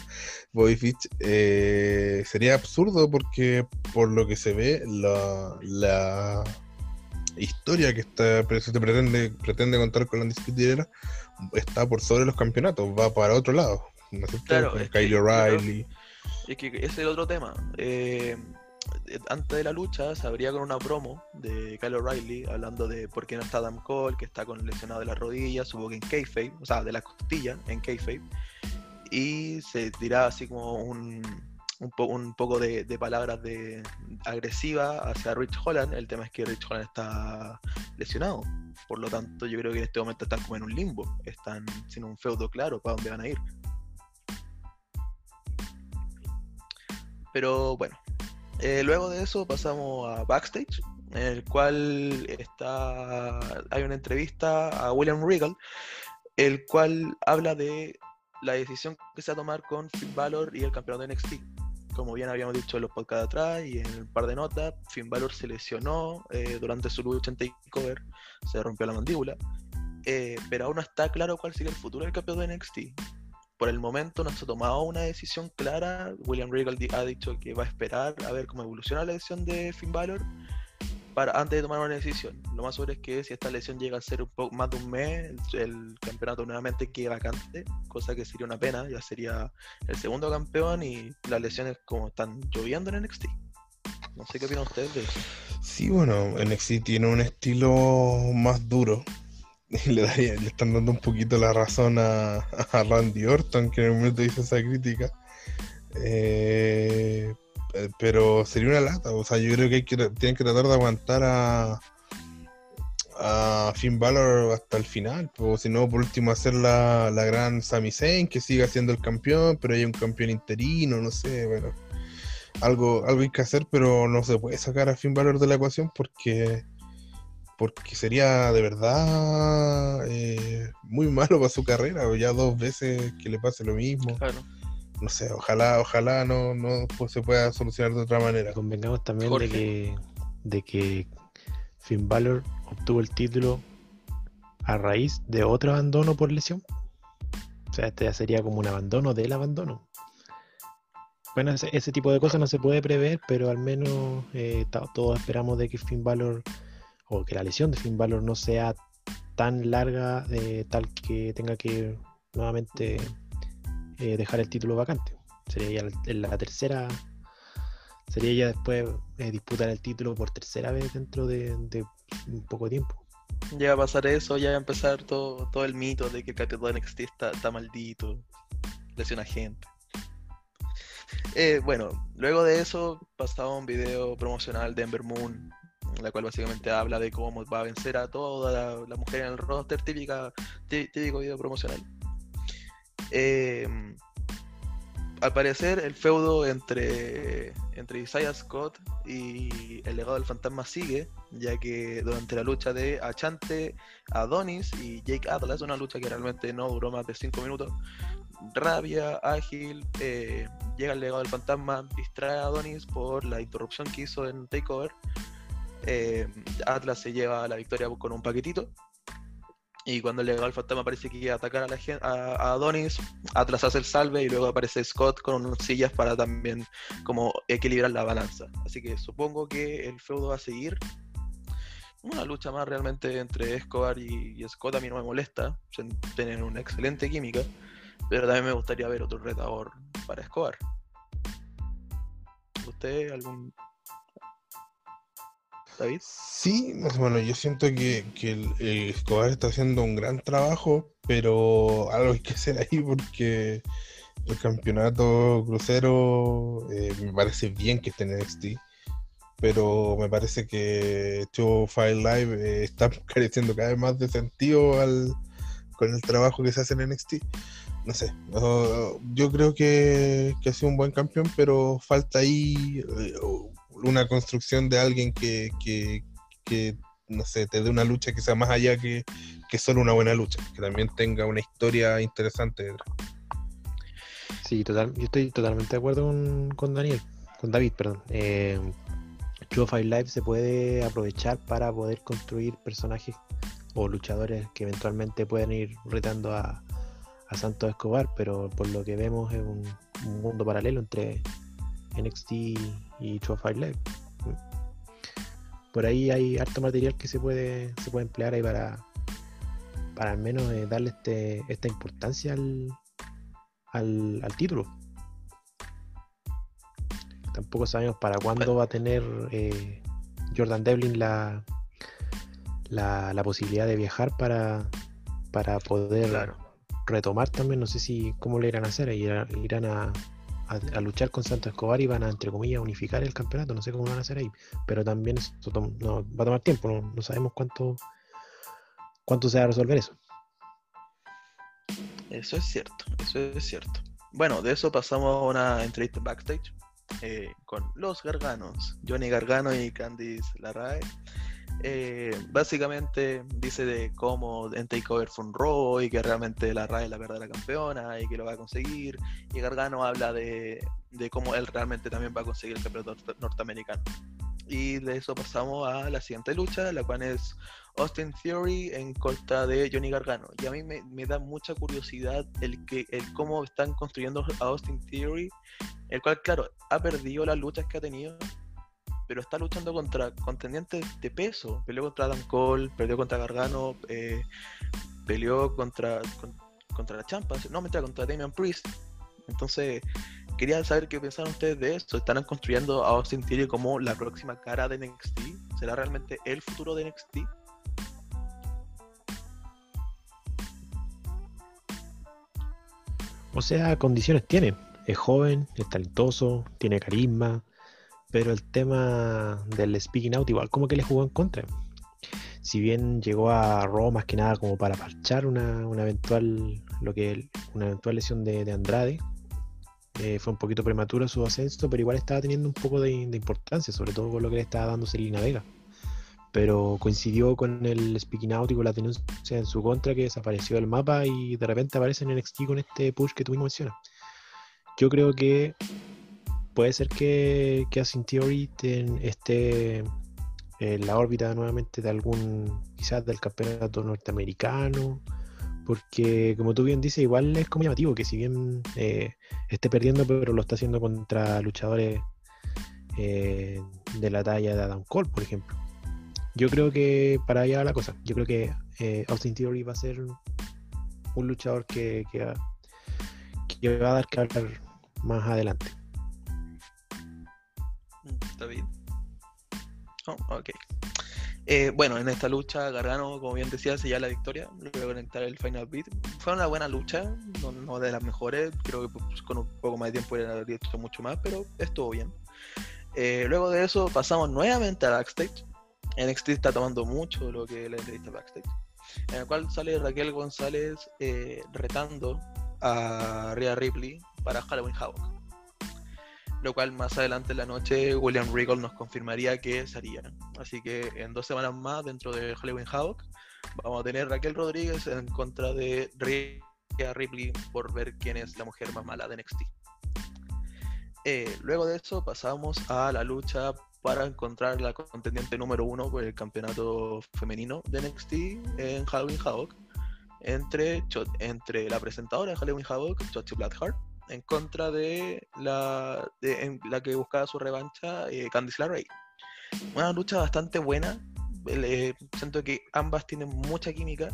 Bobby Fitch, eh, sería absurdo porque por lo que se ve, la, la historia que está, se pretende, pretende contar con la discutidera está por sobre los campeonatos, va para otro lado. ¿no es Claro, Kyle O'Reilly. Es que ese es el otro tema. Eh, antes de la lucha se abría con una promo de Kyle O'Reilly hablando de por qué no está Adam Cole, que está con lesionado de la rodilla, supongo que en kayfabe, o sea, de la costilla en kayfabe, y se tiraba así como un, un, poco de, palabras de agresiva hacia Rich Holland. El tema es que Rich Holland está lesionado. Por lo tanto, yo creo que en este momento están como en un limbo. Están sin un feudo claro para dónde van a ir. Pero bueno, eh, luego de eso pasamos a backstage, en el cual está hay una entrevista a William Regal, el cual habla de la decisión que se va a tomar con Finn Balor y el campeón de NXT. Como bien habíamos dicho en los podcasts atrás y en un par de notas, Finn Balor se lesionó eh, durante su lucha en Takeover, se rompió la mandíbula, eh, pero aún no está claro cuál sigue el futuro del campeón de NXT. Por el momento no se ha tomado una decisión clara. William Regal ha dicho que va a esperar a ver cómo evoluciona la lesión de Finn Balor para, antes de tomar una decisión. Lo más seguro es que si esta lesión llega a ser un poco más de un mes, el, campeonato nuevamente quede vacante, cosa que sería una pena, ya sería el segundo campeón y las lesiones como están lloviendo en NXT. No sé qué opinan ustedes de eso. Sí, bueno, NXT tiene un estilo más duro. Le, le están dando un poquito la razón a, a Randy Orton, que en el momento dice esa crítica. Eh, pero sería una lata. O sea, yo creo que, hay que tienen que tratar de aguantar a, a Finn Balor hasta el final. O si no, por último, hacer la, la gran Sami Zayn, que siga siendo el campeón, pero hay un campeón interino, no sé, bueno. Algo, algo hay que hacer, pero no se puede sacar a Finn Balor de la ecuación porque porque sería de verdad eh, muy malo para su carrera, o ya dos veces que le pase lo mismo. Claro no sé, ojalá, ojalá no, no pues, se pueda solucionar de otra manera. Convengamos también de que, de que Finn Balor obtuvo el título a raíz de otro abandono por lesión. O sea, este ya sería como un abandono del abandono. Bueno, ese, tipo de cosas no se puede prever, pero al menos eh, todos esperamos de que Finn Balor o que la lesión de Finn Balor no sea tan larga, eh, tal que tenga que nuevamente eh, dejar el título vacante. Sería ya la, tercera, sería ya después eh, disputar el título por tercera vez dentro de, un poco de tiempo. Ya va a pasar eso, ya va a empezar todo, todo el mito de que el campeón de NXT está, maldito, lesiona gente. Eh, bueno, luego de eso pasaba un video promocional de Ember Moon, la cual básicamente habla de cómo va a vencer a toda la, mujer en el roster, típica, típico video promocional. Em, al parecer, el feudo entre, entre Isaiah Scott y el legado del fantasma sigue, ya que durante la lucha de Achante, Adonis y Jake Atlas, una lucha que realmente no duró más de 5 minutos, rabia, ágil, eh, llega el legado del fantasma, distrae a Adonis por la interrupción que hizo en Takeover. Eh, Atlas se lleva la victoria con un paquetito y cuando el legal fantasma parece que iba a atacar a, la Adonis, Atlas hace el salve y luego aparece Scott con unas sillas para también como equilibrar la balanza. Así que supongo que el feudo va a seguir. Una lucha más realmente entre Escobar y, Scott a mí no me molesta. Tienen una excelente química. Pero también me gustaría ver otro retador para Escobar. ¿Usted algún Sí, bueno, yo siento que, el, Escobar está haciendo un gran trabajo, pero algo hay que hacer ahí porque el campeonato crucero eh, me parece bien que esté en NXT, pero me parece que Show File Live eh, está careciendo cada vez más de sentido con el trabajo que se hace en NXT. No sé, yo creo que, que ha sido un buen campeón, pero falta ahí eh, una construcción de alguien que, no sé, te dé una lucha que sea más allá que, solo una buena lucha, que también tenga una historia interesante detrás. Sí, total, yo estoy totalmente de acuerdo con, Daniel, con David, perdón. Eh, Five Live se puede aprovechar para poder construir personajes o luchadores que eventualmente puedan ir retando a, a Santos Escobar, pero por lo que vemos es un mundo paralelo entre NXT y True Live. Por ahí hay harto material que se puede, se puede emplear ahí para, para al menos eh, darle este, esta importancia al, al, título. Tampoco sabemos para cuándo va a tener eh, Jordan Devlin la, la, posibilidad de viajar para, para poder retomar también. No sé si cómo le irán a hacer. Irán, irán a, a, luchar con Santos Escobar y van a, entre comillas, unificar el campeonato. No sé cómo van a hacer ahí. Pero también eso va a tomar tiempo. No, sabemos cuánto, cuánto se va a resolver eso. Eso es cierto, eso es cierto. Bueno, de eso pasamos a una entrevista backstage eh, con los Garganos, Johnny Gargano y Candice Larrae. Eh, básicamente dice de cómo en Takeover fue un robo y que realmente la RAE es la verdadera campeona y que lo va a conseguir. Y Gargano habla de, cómo él realmente también va a conseguir el campeonato norteamericano. Y de eso pasamos a la siguiente lucha, la cual es Austin Theory en contra de Johnny Gargano. Y a mí me, me, da mucha curiosidad el, que, el cómo están construyendo a Austin Theory, el cual, claro, ha perdido las luchas que ha tenido, pero está luchando contra contendientes de peso. Peleó contra Adam Cole, peleó contra Gargano, eh, peleó contra, contra la Champa, no, mentira, contra Damian Priest. Entonces, quería saber qué pensaron ustedes de esto. ¿Estarán construyendo a Austin Theory como la próxima cara de NXT? ¿Será realmente el futuro de NXT? O sea, condiciones tiene. Es joven, es talentoso, tiene carisma, pero el tema del speaking out igual como que le jugó en contra. Si bien llegó a Raw más que nada como para parchar una, eventual lo que una eventual lesión de, Andrade, eh, fue un poquito prematuro su ascenso, pero igual estaba teniendo un poco de, importancia, sobre todo con lo que le estaba dando Selina Vega. Pero coincidió con el speaking out y con la denuncia en su contra que desapareció del mapa y de repente aparece en NXT con este push que tú mencionas. Yo creo que puede ser que, que Asin Theory esté en la órbita nuevamente de algún, quizás del campeonato norteamericano, porque como tú bien dices, igual es como llamativo que si bien eh, esté perdiendo, pero lo está haciendo contra luchadores eh, de la talla de Adam Cole, por ejemplo. Yo creo que para allá va la cosa. Yo creo que eh, Austin Theory va a ser un luchador que va a dar que hablar más adelante. Oh, ok. Eh, bueno, en esta lucha, Gargano, como bien decía, ya la victoria. Luego conectar el Final Beat. Fue una buena lucha, no, de las mejores. Creo que pues, con un poco más de tiempo hubiera hecho mucho más, pero estuvo bien. Eh, luego de eso, pasamos nuevamente a backstage. NXT está tomando mucho lo que la entrevista backstage. En el cual sale Raquel González eh, retando a Rhea Ripley para Halloween Havoc lo cual más adelante en la noche William Regal nos confirmaría que sería. Así que en dos semanas más, dentro de Halloween Havoc, vamos a tener Raquel Rodríguez en contra de Rhea Ripley por ver quién es la mujer más mala de NXT. Eh, luego de eso pasamos a la lucha para encontrar la contendiente número uno por el campeonato femenino de NXT en Halloween Havoc entre, entre la presentadora de Halloween Havoc, Shotzi Blackheart, en contra de la, de, la que buscaba su revancha, eh, Candice LeRae. Una lucha bastante buena. siento que ambas tienen mucha química.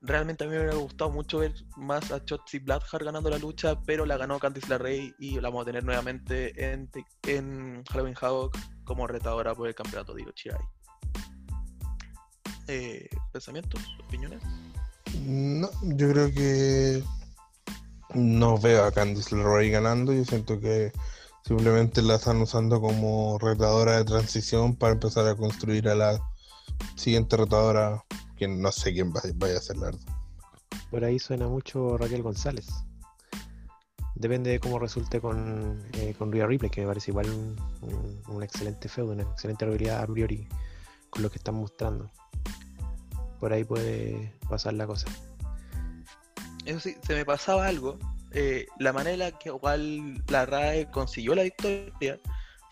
Realmente a mí me hubiera gustado mucho ver más a Chotzi Blackheart ganando la lucha, pero la ganó Candice LeRae y la vamos a tener nuevamente en, en Halloween Havoc como retadora por el campeonato de Chirai. Eh, ¿Pensamientos? ¿Opiniones? No, yo creo que no veo a Candice LeRae ganando. Yo siento que simplemente la están usando como retadora de transición para empezar a construir a la siguiente retadora, que no sé quién vaya a ser la verdad. Por ahí suena mucho Raquel González. Depende de cómo resulte con, eh, con Rhea Ripley, que me parece igual un, excelente feudo, una excelente habilidad a priori con lo que están mostrando. Por ahí puede pasar la cosa eso sí, se me pasaba algo. Eh, la manera que igual la RAE consiguió la victoria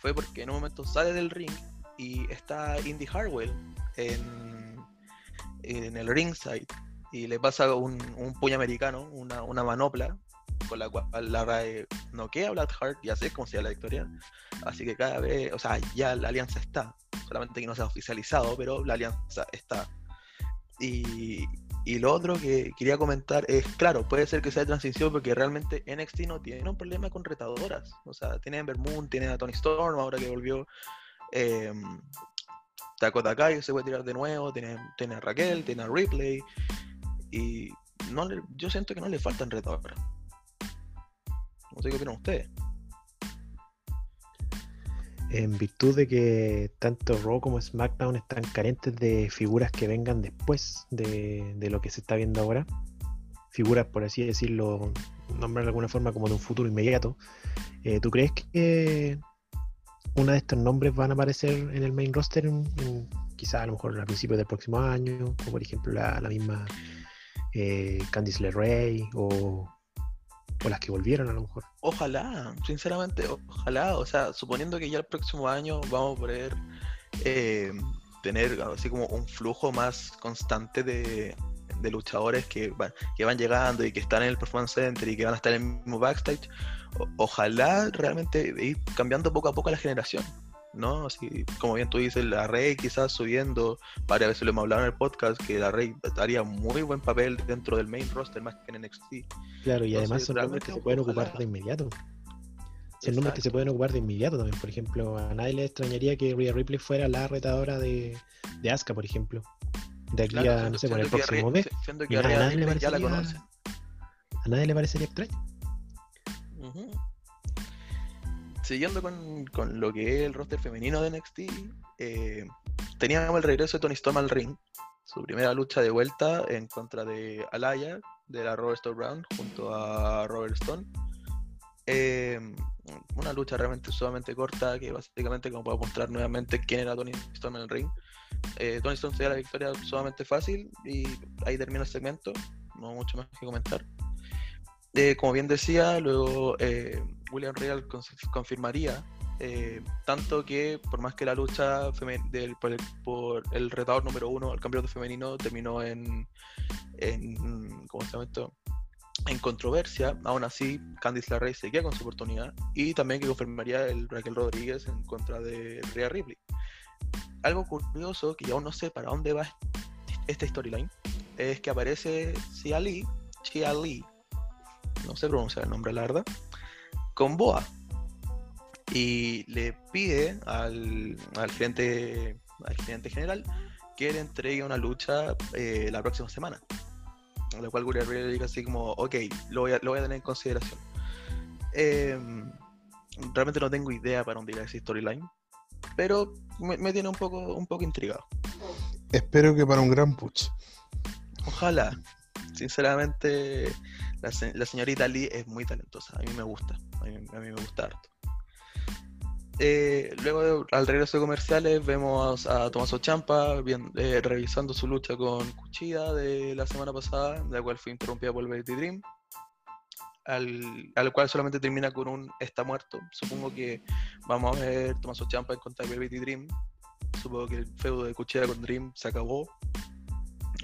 fue porque en un momento sale del ring y está Indy Harwell en, en el ringside y le pasa un, un puño americano, una, una, manopla, con la cual la RAE noquea a Blackheart y así es como se la victoria. Así que cada vez, o sea, ya la alianza está, solamente que no se ha oficializado, pero la alianza está. Y, y lo otro que quería comentar es, claro, puede ser que sea de transición porque realmente NXT no tiene un problema con retadoras. O sea, tiene a Ember Moon, tiene a Tony Storm, ahora que volvió eh, Dakota Kai, se puede tirar de nuevo, tiene, tiene a Raquel, tiene a Ripley. Y no yo siento que no le faltan retadoras. No sé qué opinan ustedes. En virtud de que tanto Raw como SmackDown están carentes de figuras que vengan después de, lo que se está viendo ahora, figuras, por así decirlo, nombrar de alguna forma como de un futuro inmediato, eh, ¿tú crees que una de estos nombres van a aparecer en el main roster quizás a lo mejor a principios del próximo año, como por ejemplo la, misma eh, Candice LeRae o, o las que volvieron a lo mejor? Ojalá, sinceramente, ojalá, o sea, suponiendo que ya el próximo año vamos a poder eh, tener así como un flujo más constante de, luchadores que van, que van llegando y que están en el Performance Center y que van a estar en el mismo backstage, ojalá realmente ir cambiando poco a poco la generación. ¿No? Así, como bien tú dices, la Rey quizás subiendo, varias veces lo hemos hablado en el podcast, que la Rey haría muy buen papel dentro del main roster más que en NXT. Claro, y además son nombres que se pueden ocupar de inmediato. Son nombres que se pueden ocupar de inmediato también. Por ejemplo, a nadie le extrañaría que Rhea Ripley fuera la retadora de, de Asuka, por ejemplo de aquí a, no sé, por el próximo mes. a, nadie le ya la conoce. a Siguiendo con, con, lo que es el roster femenino de NXT, eh, teníamos el regreso de Tony Storm al ring, su primera lucha de vuelta en contra de Alaya, de la Robert Stone Brown, junto a Robert Stone. Eh, una lucha realmente sumamente corta, que básicamente como puedo mostrar nuevamente quién era Tony Storm en el ring. Eh, Tony Stone se da la victoria sumamente fácil y ahí termina el segmento, no mucho más que comentar. Eh, como bien decía, luego eh, William Real confirmaría tanto que por más que la lucha del, por, el, retador número uno al campeonato femenino terminó en, en ¿cómo se llama esto? en controversia, aún así Candice LeRae seguía con su oportunidad y también que confirmaría el Raquel Rodríguez en contra de Rhea Ripley algo curioso que yo aún no sé para dónde va esta storyline es que aparece Xia Li, Xia Li, no sé pronunciar el nombre, la verdad, con Boa y le pide al, al, gerente, al gerente general que le entregue una lucha eh, la próxima semana. A lo cual Guriel le dice así como, ok, lo voy a, lo voy a tener en consideración. Em, realmente no tengo idea para dónde irá esa storyline pero me, tiene un poco, un poco intrigado. Espero que para un gran push. Ojalá. Sinceramente, la, señorita Lee es muy talentosa. A mí me gusta. A mí, me gusta harto. Eh, luego, al regreso de comerciales, vemos a Tomaso Champa bien, eh, revisando su lucha con Cuchilla de la semana pasada, la cual fue interrumpida por el Dream al, cual solamente termina con un está muerto. Supongo que vamos a ver Tomaso Champa en contra de Velvet Dream. Supongo que el feudo de Cuchilla con Dream se acabó.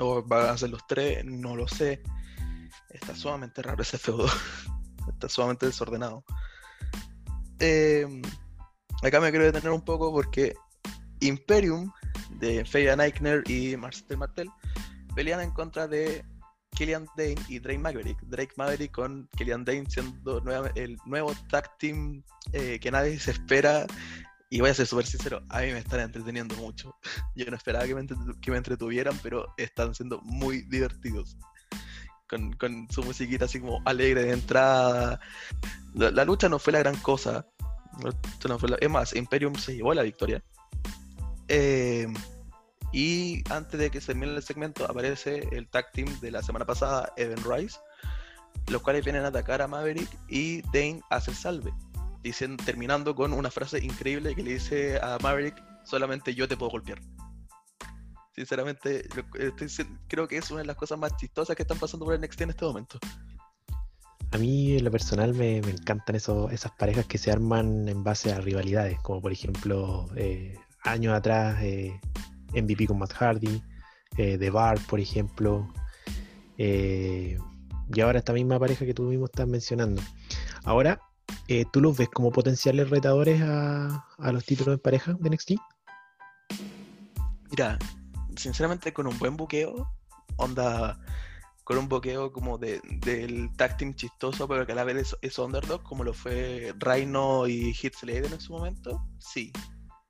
O van a ser los tres, no lo sé. Está sumamente raro ese feudo. Está sumamente desordenado. Eh, acá me quiero detener un poco porque Imperium de Fabian Eichner y Marcel Martel pelean en contra de Killian Dane y Drake Maverick. Drake Maverick con Killian Dane siendo el nuevo tag team eh, que nadie se espera. Y voy a ser súper sincero, a mí me están entreteniendo mucho. Yo no esperaba que me, que me entretuvieran, pero están siendo muy divertidos. Con, su musiquita así como alegre de entrada. La, lucha no fue la gran cosa. No fue Es más, Imperium se llevó la victoria. Eh, y antes de que termine el segmento, aparece el tag team de la semana pasada, Evan Rice, los cuales vienen a atacar a Maverick y Dane hace salve, dicen, terminando con una frase increíble que le dice a Maverick: Solamente yo te puedo golpear. Sinceramente, creo que es una de las cosas más chistosas que están pasando por el NXT en este momento. A mí, en lo personal, me, encantan esas parejas que se arman en base a rivalidades, como por ejemplo, eh, años atrás, eh, MVP con Matt Hardy, eh, The Bar, por ejemplo, eh, y ahora esta misma pareja que tú mismo estás mencionando. Ahora, ¿tú los ves como potenciales retadores a, los títulos en pareja de NXT? Mira, sinceramente con un buen buqueo, onda con un buqueo como de, del tag team chistoso, pero que a la vez es, underdog, como lo fue Rhino y Hit en su momento, sí,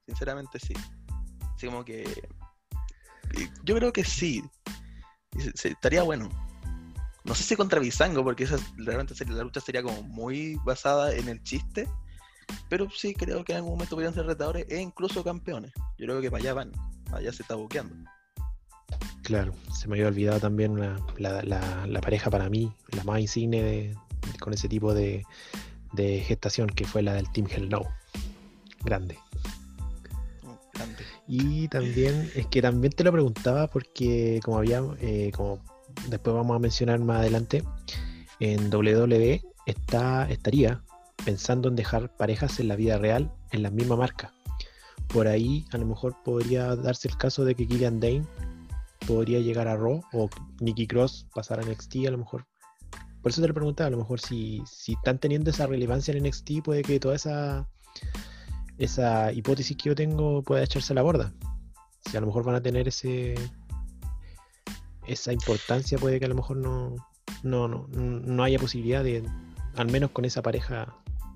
sinceramente sí como que. Yo creo que sí. Estaría bueno. no sé si contra Bizango, porque esa realmente sería, la lucha sería como muy basada en el chiste. Pero sí creo que en algún momento podrían ser retadores e incluso campeones. Yo creo que para allá van, allá se está buqueando. Claro, se me había olvidado también la, pareja para mí, la más insigne con ese tipo de, gestación, que fue la del Team Hell No. Grande. Grande. Y también, es que también te lo preguntaba porque como había, eh, como después vamos a mencionar más adelante, en WWE está, estaría pensando en dejar parejas en la vida real en la misma marca. Por ahí a lo mejor podría darse el caso de que Killian Dane podría llegar a Raw o Nikki Cross pasar a NXT a lo mejor. Por eso te lo preguntaba, a lo mejor si, si están teniendo esa relevancia en NXT puede que toda esa, esa hipótesis que yo tengo pueda echarse a la borda. Si a lo mejor van a tener ese esa importancia puede que a lo mejor no, no, no, no haya posibilidad de, al menos con esa pareja,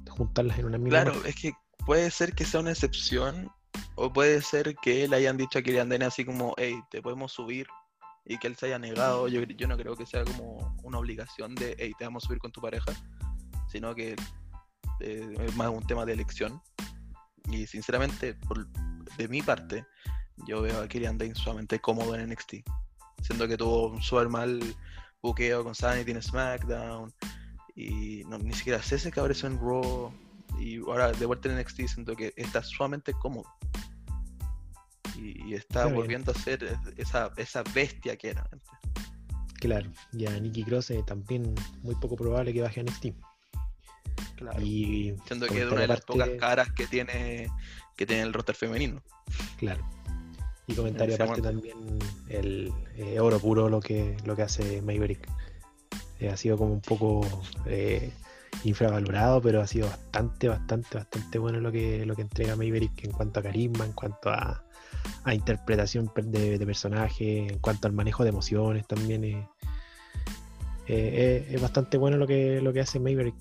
juntarlas en una misma. Claro, es que puede ser que sea una excepción, o puede ser que le hayan dicho a Kirian Dene así como, hey, te podemos subir, y que él se haya negado. Yo, yo no creo que sea como una obligación de, hey, te vamos a subir con tu pareja, sino que eh, es más un tema de elección. Y sinceramente, por, de mi parte, yo veo a Kirian Dane sumamente cómodo en NXT. Siendo que tuvo un súper mal buqueo con Sanity en SmackDown. Y no, ni siquiera sé si que en Raw. Y ahora de vuelta en NXT siento que está sumamente cómodo. Y, está volviendo a ser esa, esa bestia que era antes. Claro, y a Nikki Cross también muy poco probable que baje a NXT. Claro. Y siendo que es una de las pocas caras que tiene que tiene el roster femenino. Claro. Y comentario aparte también el eh, oro puro lo que, lo que hace Maverick. Eh, ha sido como un poco eh, infravalorado, pero ha sido bastante, bastante, bastante bueno lo que, lo que entrega Maverick en cuanto a carisma, en cuanto a, interpretación de, personaje, en cuanto al manejo de emociones también. es bastante bueno lo que, lo que hace Maverick.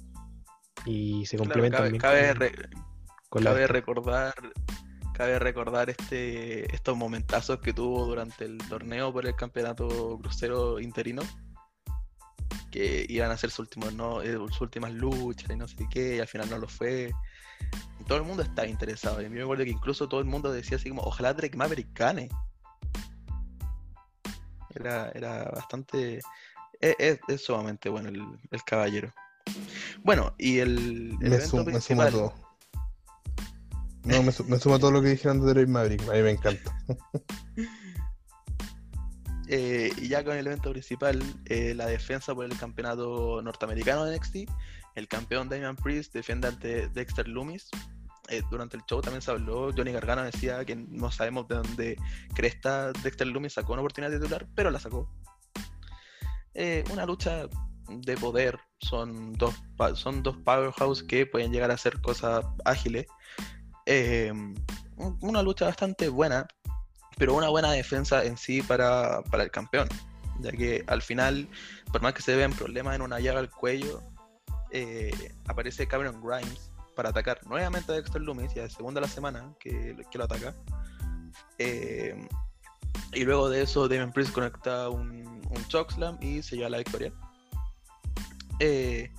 Y se complementa también cabe, con, cabe recordar Cabe recordar este, estos momentazos que tuvo durante el torneo por el campeonato crucero interino. Que iban a hacer sus, últimos, no, eh, sus últimas luchas y no sé qué, y al final no lo fue. todo el mundo está interesado. Y a mí me acuerdo que incluso todo el mundo decía así como, ojalá Drake Maverick gane. Era, era bastante... E, e, es, sumamente bueno el, caballero. Bueno, y el, el evento principal... No, me, me sumo a todo lo que dijeron de Drake Maverick, a mí me encanta. Eh, y ya con el evento principal, eh, la defensa por el campeonato norteamericano de NXT, el campeón Damian Priest defiende ante Dexter Loomis. Eh, durante el show también se habló, Johnny Gargano decía que no sabemos de dónde Cresta Dexter Loomis sacó una oportunidad de titular, pero la sacó. una lucha de poder, son dos, son dos powerhouse que pueden llegar a hacer cosas ágiles una lucha bastante buena, pero una buena defensa en sí para, el campeón. Ya que al final, por más que se vean problemas en una llaga al cuello, eh, aparece Cameron Grimes para atacar nuevamente a Dexter Loomis, ya es segunda la semana que, que lo ataca. Em, y luego de eso, Damien Priest conecta un, un chokeslam y se lleva la victoria. Eh,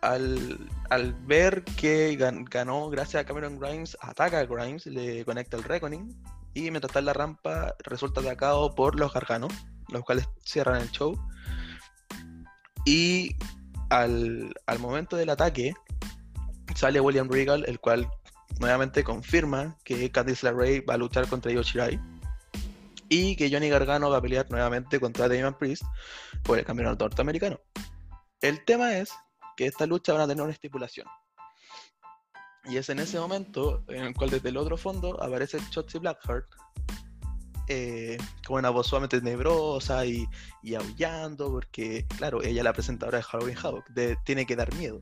al, ver que ganó gracias a Cameron Grimes, ataca a Grimes, le conecta el Reckoning y mientras está en la rampa resulta atacado por los Garganos, los cuales cierran el show. Y al, momento del ataque sale William Regal, el cual nuevamente confirma que Candice LeRae va a luchar contra Yoshirai y que Johnny Gargano va a pelear nuevamente contra Damian Priest por el campeonato norteamericano. El tema es que esta lucha van a tener una estipulación. Y es en ese momento en el cual desde el otro fondo aparece Shotzi Blackheart eh, con una voz sumamente tenebrosa y, aullando, porque, claro, ella es la presentadora de Halloween Havoc, tiene que dar miedo.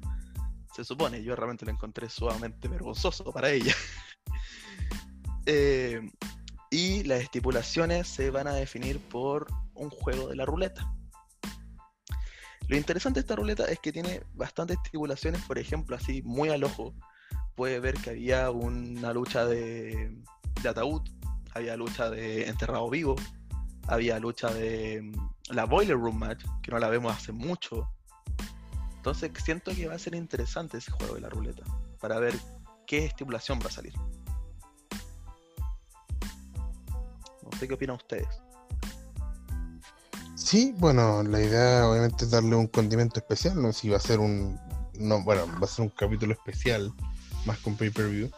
Se supone, yo realmente lo encontré sumamente vergonzoso para ella. Eh, y las estipulaciones se van a definir por un juego de la ruleta. Lo interesante de esta ruleta es que tiene bastantes tribulaciones, por ejemplo, así muy al ojo. Puede ver que había una lucha de, ataúd, había lucha de enterrado vivo, había lucha de, la Boiler Room Match, que no la vemos hace mucho. Entonces siento que va a ser interesante ese juego de la ruleta, para ver qué estipulación va a salir. No sé qué opinan ustedes. Sí, bueno, la idea obviamente es darle un condimento especial, no si va a ser un no, bueno, va a ser un capítulo especial más con pay-per-view,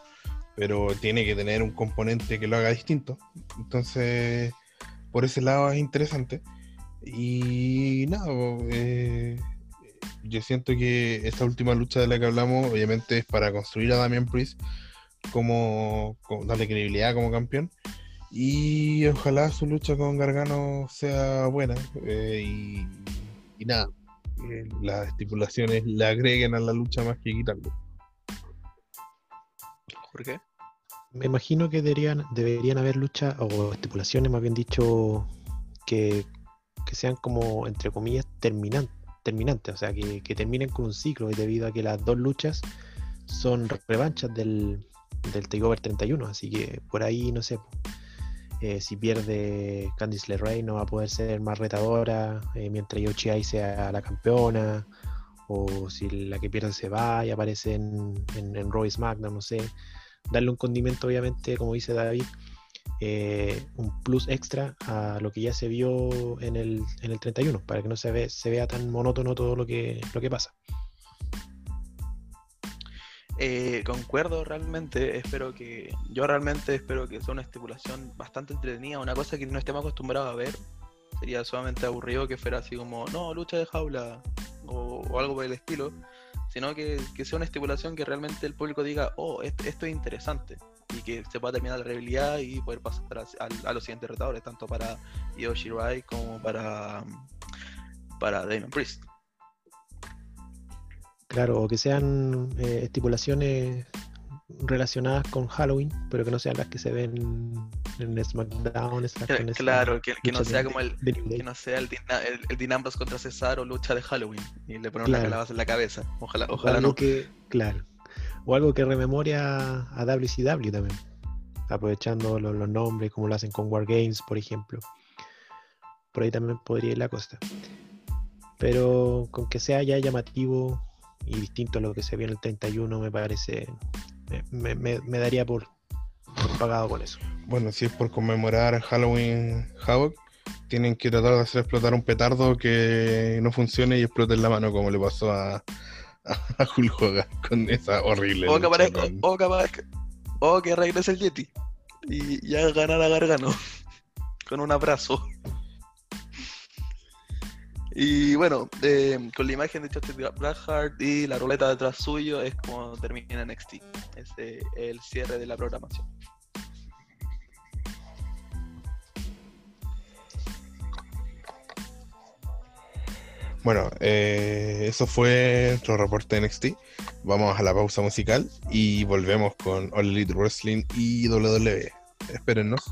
pero tiene que tener un componente que lo haga distinto. Entonces, por ese lado es interesante. Y nada, eh, yo siento que esta última lucha de la que hablamos, obviamente, es para construir a Damian Priest como, darle credibilidad como campeón. Y ojalá su lucha con Gargano sea buena. Eh, y, y, nada, eh, las estipulaciones le agreguen a la lucha más que quitarlo. ¿Por qué? Me imagino que deberían, deberían haber luchas o estipulaciones, más bien dicho, que, sean como, entre comillas, terminantes, o sea, que, terminen con un ciclo, debido a que las dos luchas son revanchas del, del Takeover 31, así que por ahí, no sé, eh, si pierde Candice LeRae no va a poder ser más retadora, eh, mientras Yoshi sea la campeona, o si la que pierde se va y aparece en, en, en Royce no sé. Darle un condimento, obviamente, como dice David, eh, un plus extra a lo que ya se vio en el, en el 31, para que no se, ve, se vea tan monótono todo lo que, lo que pasa. Eh, concuerdo realmente, espero que, yo realmente espero que sea una estipulación bastante entretenida, una cosa que no estemos acostumbrados a ver. Sería sumamente aburrido que fuera así como, no, lucha de jaula o, algo por el estilo, sino que, sea una estipulación que realmente el público diga, oh, esto, es interesante y que se pueda terminar la realidad y poder pasar a, los siguientes retadores, tanto para Yoshi Rai como para, para Damon Priest. Claro, o que sean eh, estipulaciones relacionadas con Halloween, pero que no sean las que se ven en SmackDown. Claro, que, no sea como el, que no sea el, el, contra César o lucha de Halloween y le ponen una calabaza en la cabeza. Ojalá, ojalá no. Que, claro. O algo que rememore a, WCW también. Aprovechando los, los, nombres, como lo hacen con War Games, por ejemplo. Por ahí también podría ir la costa. Pero con que sea ya llamativo y distinto a lo que se vio en el 31 me parece, me, me, daría por, pagado con eso. Bueno, si es por conmemorar Halloween Havoc, tienen que tratar de hacer explotar un petardo que no funcione y explote en la mano como le pasó a, a Hulk Hogan con esa horrible. O que, o, o, que regrese el Yeti y ya ganar a Gargano con un abrazo. Y bueno, con la imagen de Justin Blackheart y la ruleta detrás suyo es como termina NXT. Es el cierre de la programación. Bueno, eh, eso fue nuestro reporte de NXT. Vamos a la pausa musical y volvemos con All Elite Wrestling y WWE. Espérennos.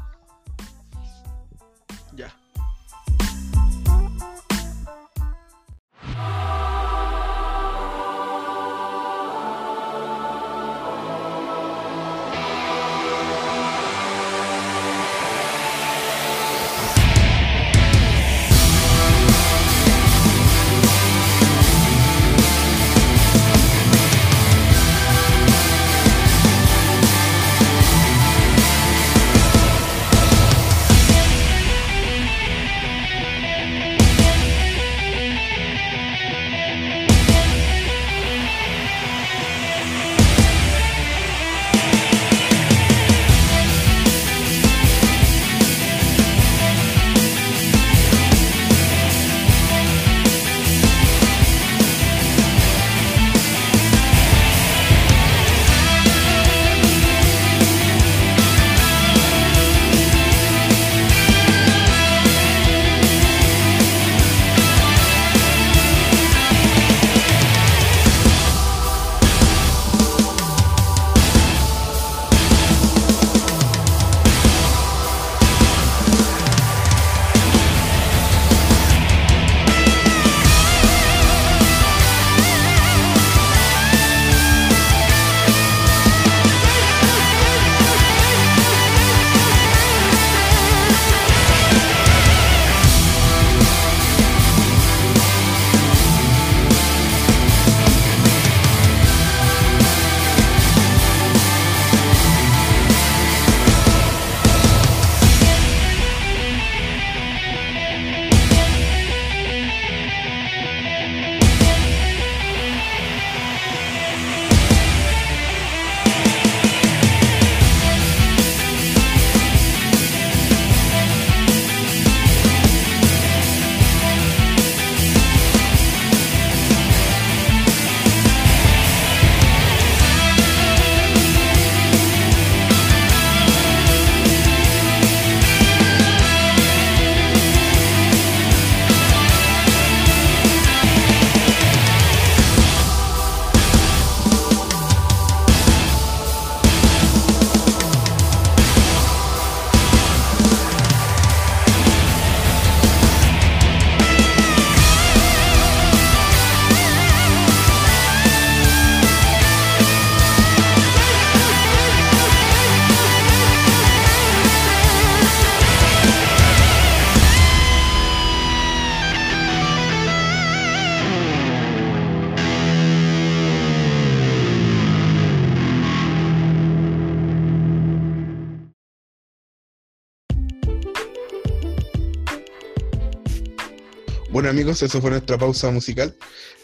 Bueno amigos, eso fue nuestra pausa musical.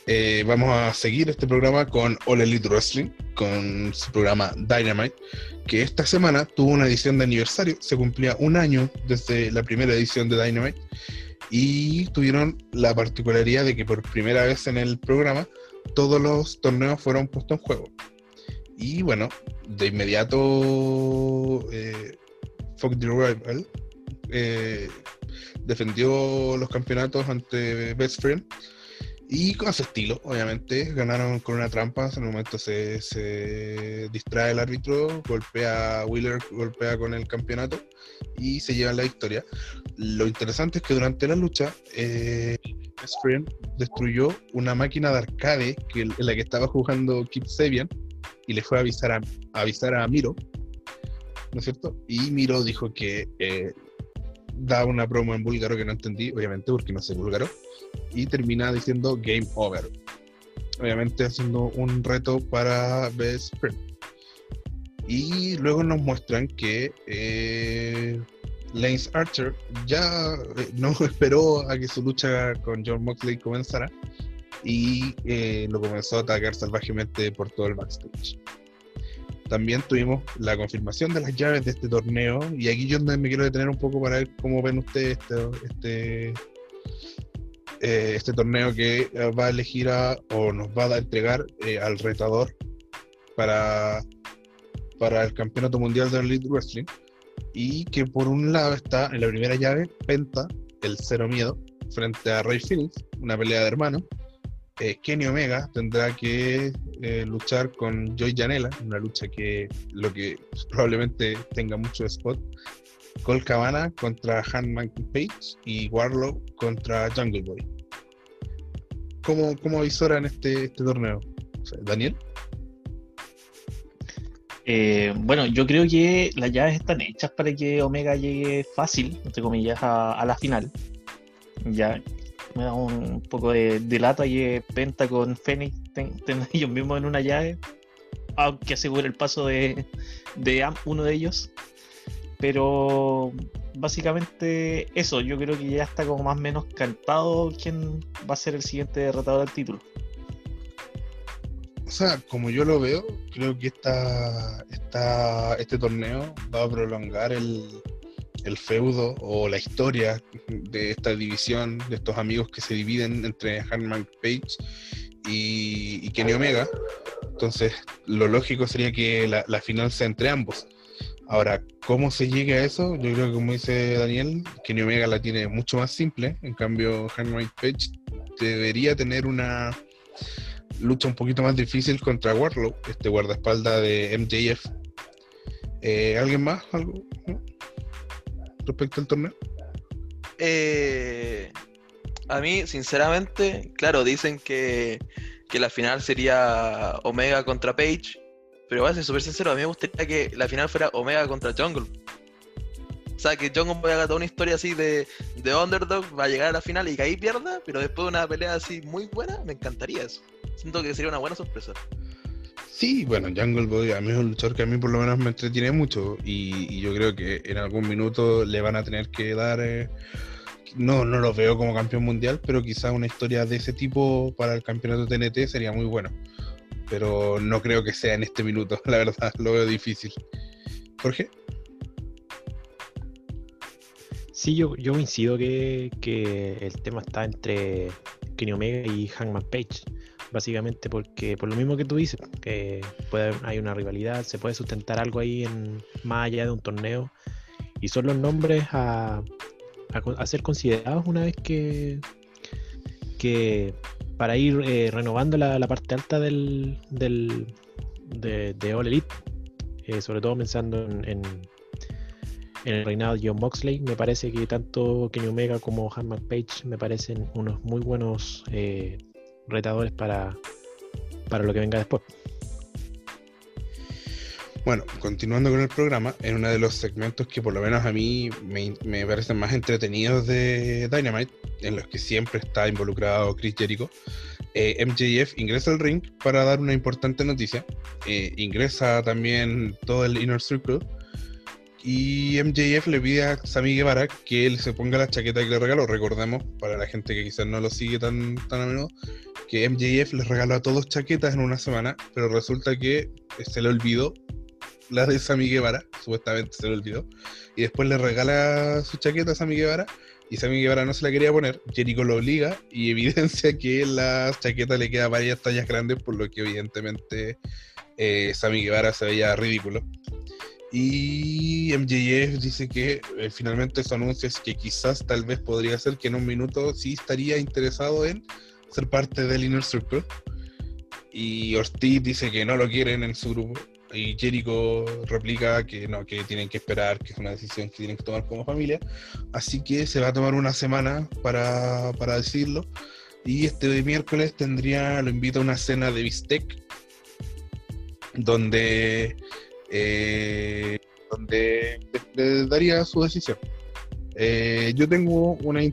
Eh, vamos a seguir este programa con All Elite Wrestling, con su programa Dynamite, que esta semana tuvo una edición de aniversario, se cumplía un año desde la primera edición de Dynamite, y tuvieron la particularidad de que por primera vez en el programa todos los torneos fueron puestos en juego. Y bueno, de inmediato eh, Fuck the Rival eh, defendió los campeonatos ante Best Friend y con su estilo, obviamente, ganaron con una trampa. En un momento se, se, distrae el árbitro, golpea a Wheeler, golpea con el campeonato y se lleva la victoria. Lo interesante es que durante la lucha, eh, Best Friend destruyó una máquina de arcade que, en la que estaba jugando Kip Sabian y le fue a avisar a, avisar a Miro, ¿no es cierto? Y Miro dijo que eh, da una promo en búlgaro que no entendí, obviamente, porque no sé búlgaro, y termina diciendo Game Over. Obviamente haciendo un reto para Best Friend. Y luego nos muestran que eh, Lance Archer ya eh, no esperó a que su lucha con John Moxley comenzara y eh, lo comenzó a atacar salvajemente por todo el backstage también tuvimos la confirmación de las llaves de este torneo. Y aquí yo me quiero detener un poco para ver cómo ven ustedes este, eh, este torneo que va a elegir o nos va a entregar eh, al retador para, para el Campeonato Mundial de Elite Wrestling. Y que por un lado está en la primera llave Penta, el cero miedo, frente a Ray Phoenix, una pelea de hermanos. Kenny Omega tendrá que eh, luchar con Joy Janela, una lucha que lo que probablemente tenga mucho spot. Cole Cabana contra Hanman Page y Warlow contra Jungle Boy. ¿Cómo, cómo avisoran este, este torneo? Daniel. Eh, bueno, yo creo que las llaves están hechas para que Omega llegue fácil, entre comillas, a, la final. Ya me da un, poco de, de lata y Penta con Fénix ten, ellos mismos en una llave, aunque asegure el paso de, de uno de ellos. Pero básicamente eso, yo creo que ya está como más o menos cantado quién va a ser el siguiente derrotador del título. O sea, como yo lo veo, creo que esta, esta, este torneo va a prolongar el, el feudo o la historia de esta división, de estos amigos que se dividen entre Hanman Page y, Kenny Omega. Entonces, lo lógico sería que la, final sea entre ambos. Ahora, ¿cómo se llegue a eso? Yo creo que, como dice Daniel, Kenny Omega la tiene mucho más simple. En cambio, Henry Page debería tener una lucha un poquito más difícil contra Warlow, este guardaespaldas de MJF. Eh, ¿Alguien más? ¿Algo? Respecto al torneo. Eh, a mí, sinceramente, claro, dicen que, la final sería Omega contra Page, pero voy a ser súper sincero, a mí me gustaría que la final fuera Omega contra Jungle. O sea, que Jungle vaya toda una historia así de, de underdog, va a llegar a la final y que ahí pierda, pero después de una pelea así muy buena, me encantaría eso. Siento que sería una buena sorpresa. Sí, bueno, Jungle Boy a mí es un luchador que a mí por lo menos me entretiene mucho y, yo creo que en algún minuto le van a tener que dar eh, no, no lo veo como campeón mundial, pero quizás una historia de ese tipo para el campeonato TNT sería muy bueno. Pero no creo que sea en este minuto, la verdad, lo veo difícil. Jorge. Sí, yo, yo coincido que, el tema está entre Kenny Omega y Hangman Page. Básicamente porque, por lo mismo que tú dices, que puede, hay una rivalidad, se puede sustentar algo ahí en, más allá de un torneo. Y son los nombres a, a, ser considerados una vez que, que para ir eh, renovando la, parte alta del, del de, de, All Elite, eh, sobre todo pensando en, en, el reinado de John Moxley, me parece que tanto Kenny Omega como Hanman Page me parecen unos muy buenos eh, retadores para, para lo que venga después. Bueno, continuando con el programa, en uno de los segmentos que por lo menos a mí me, parecen más entretenidos de Dynamite, en los que siempre está involucrado Chris Jericho, eh, MJF ingresa al ring para dar una importante noticia. Eh, ingresa también todo el Inner Circle y MJF le pide a Sammy Guevara que él se ponga la chaqueta que le regaló. Recordemos, para la gente que quizás no lo sigue tan, tan a menudo, que MJF les regaló a todos chaquetas en una semana, pero resulta que se le olvidó la de Sammy Guevara, supuestamente se le olvidó, y después le regala su chaqueta a Sammy Guevara, y Sammy Guevara no se la quería poner, Jericho lo obliga y evidencia que la chaqueta le queda varias tallas grandes, por lo que evidentemente eh, Sammy Guevara se veía ridículo. Y MJF dice que eh, finalmente su anuncio es que quizás tal vez podría ser que en un minuto sí estaría interesado en ser parte del Inner Circle. Y Ortiz dice que no lo quieren en su grupo. Y Jericho replica que no, que tienen que esperar, que es una decisión que tienen que tomar como familia. Así que se va a tomar una semana para, para decirlo. Y este miércoles tendría, lo invito a una cena de bistec, donde, eh, donde le, daría su decisión. Eh, yo tengo una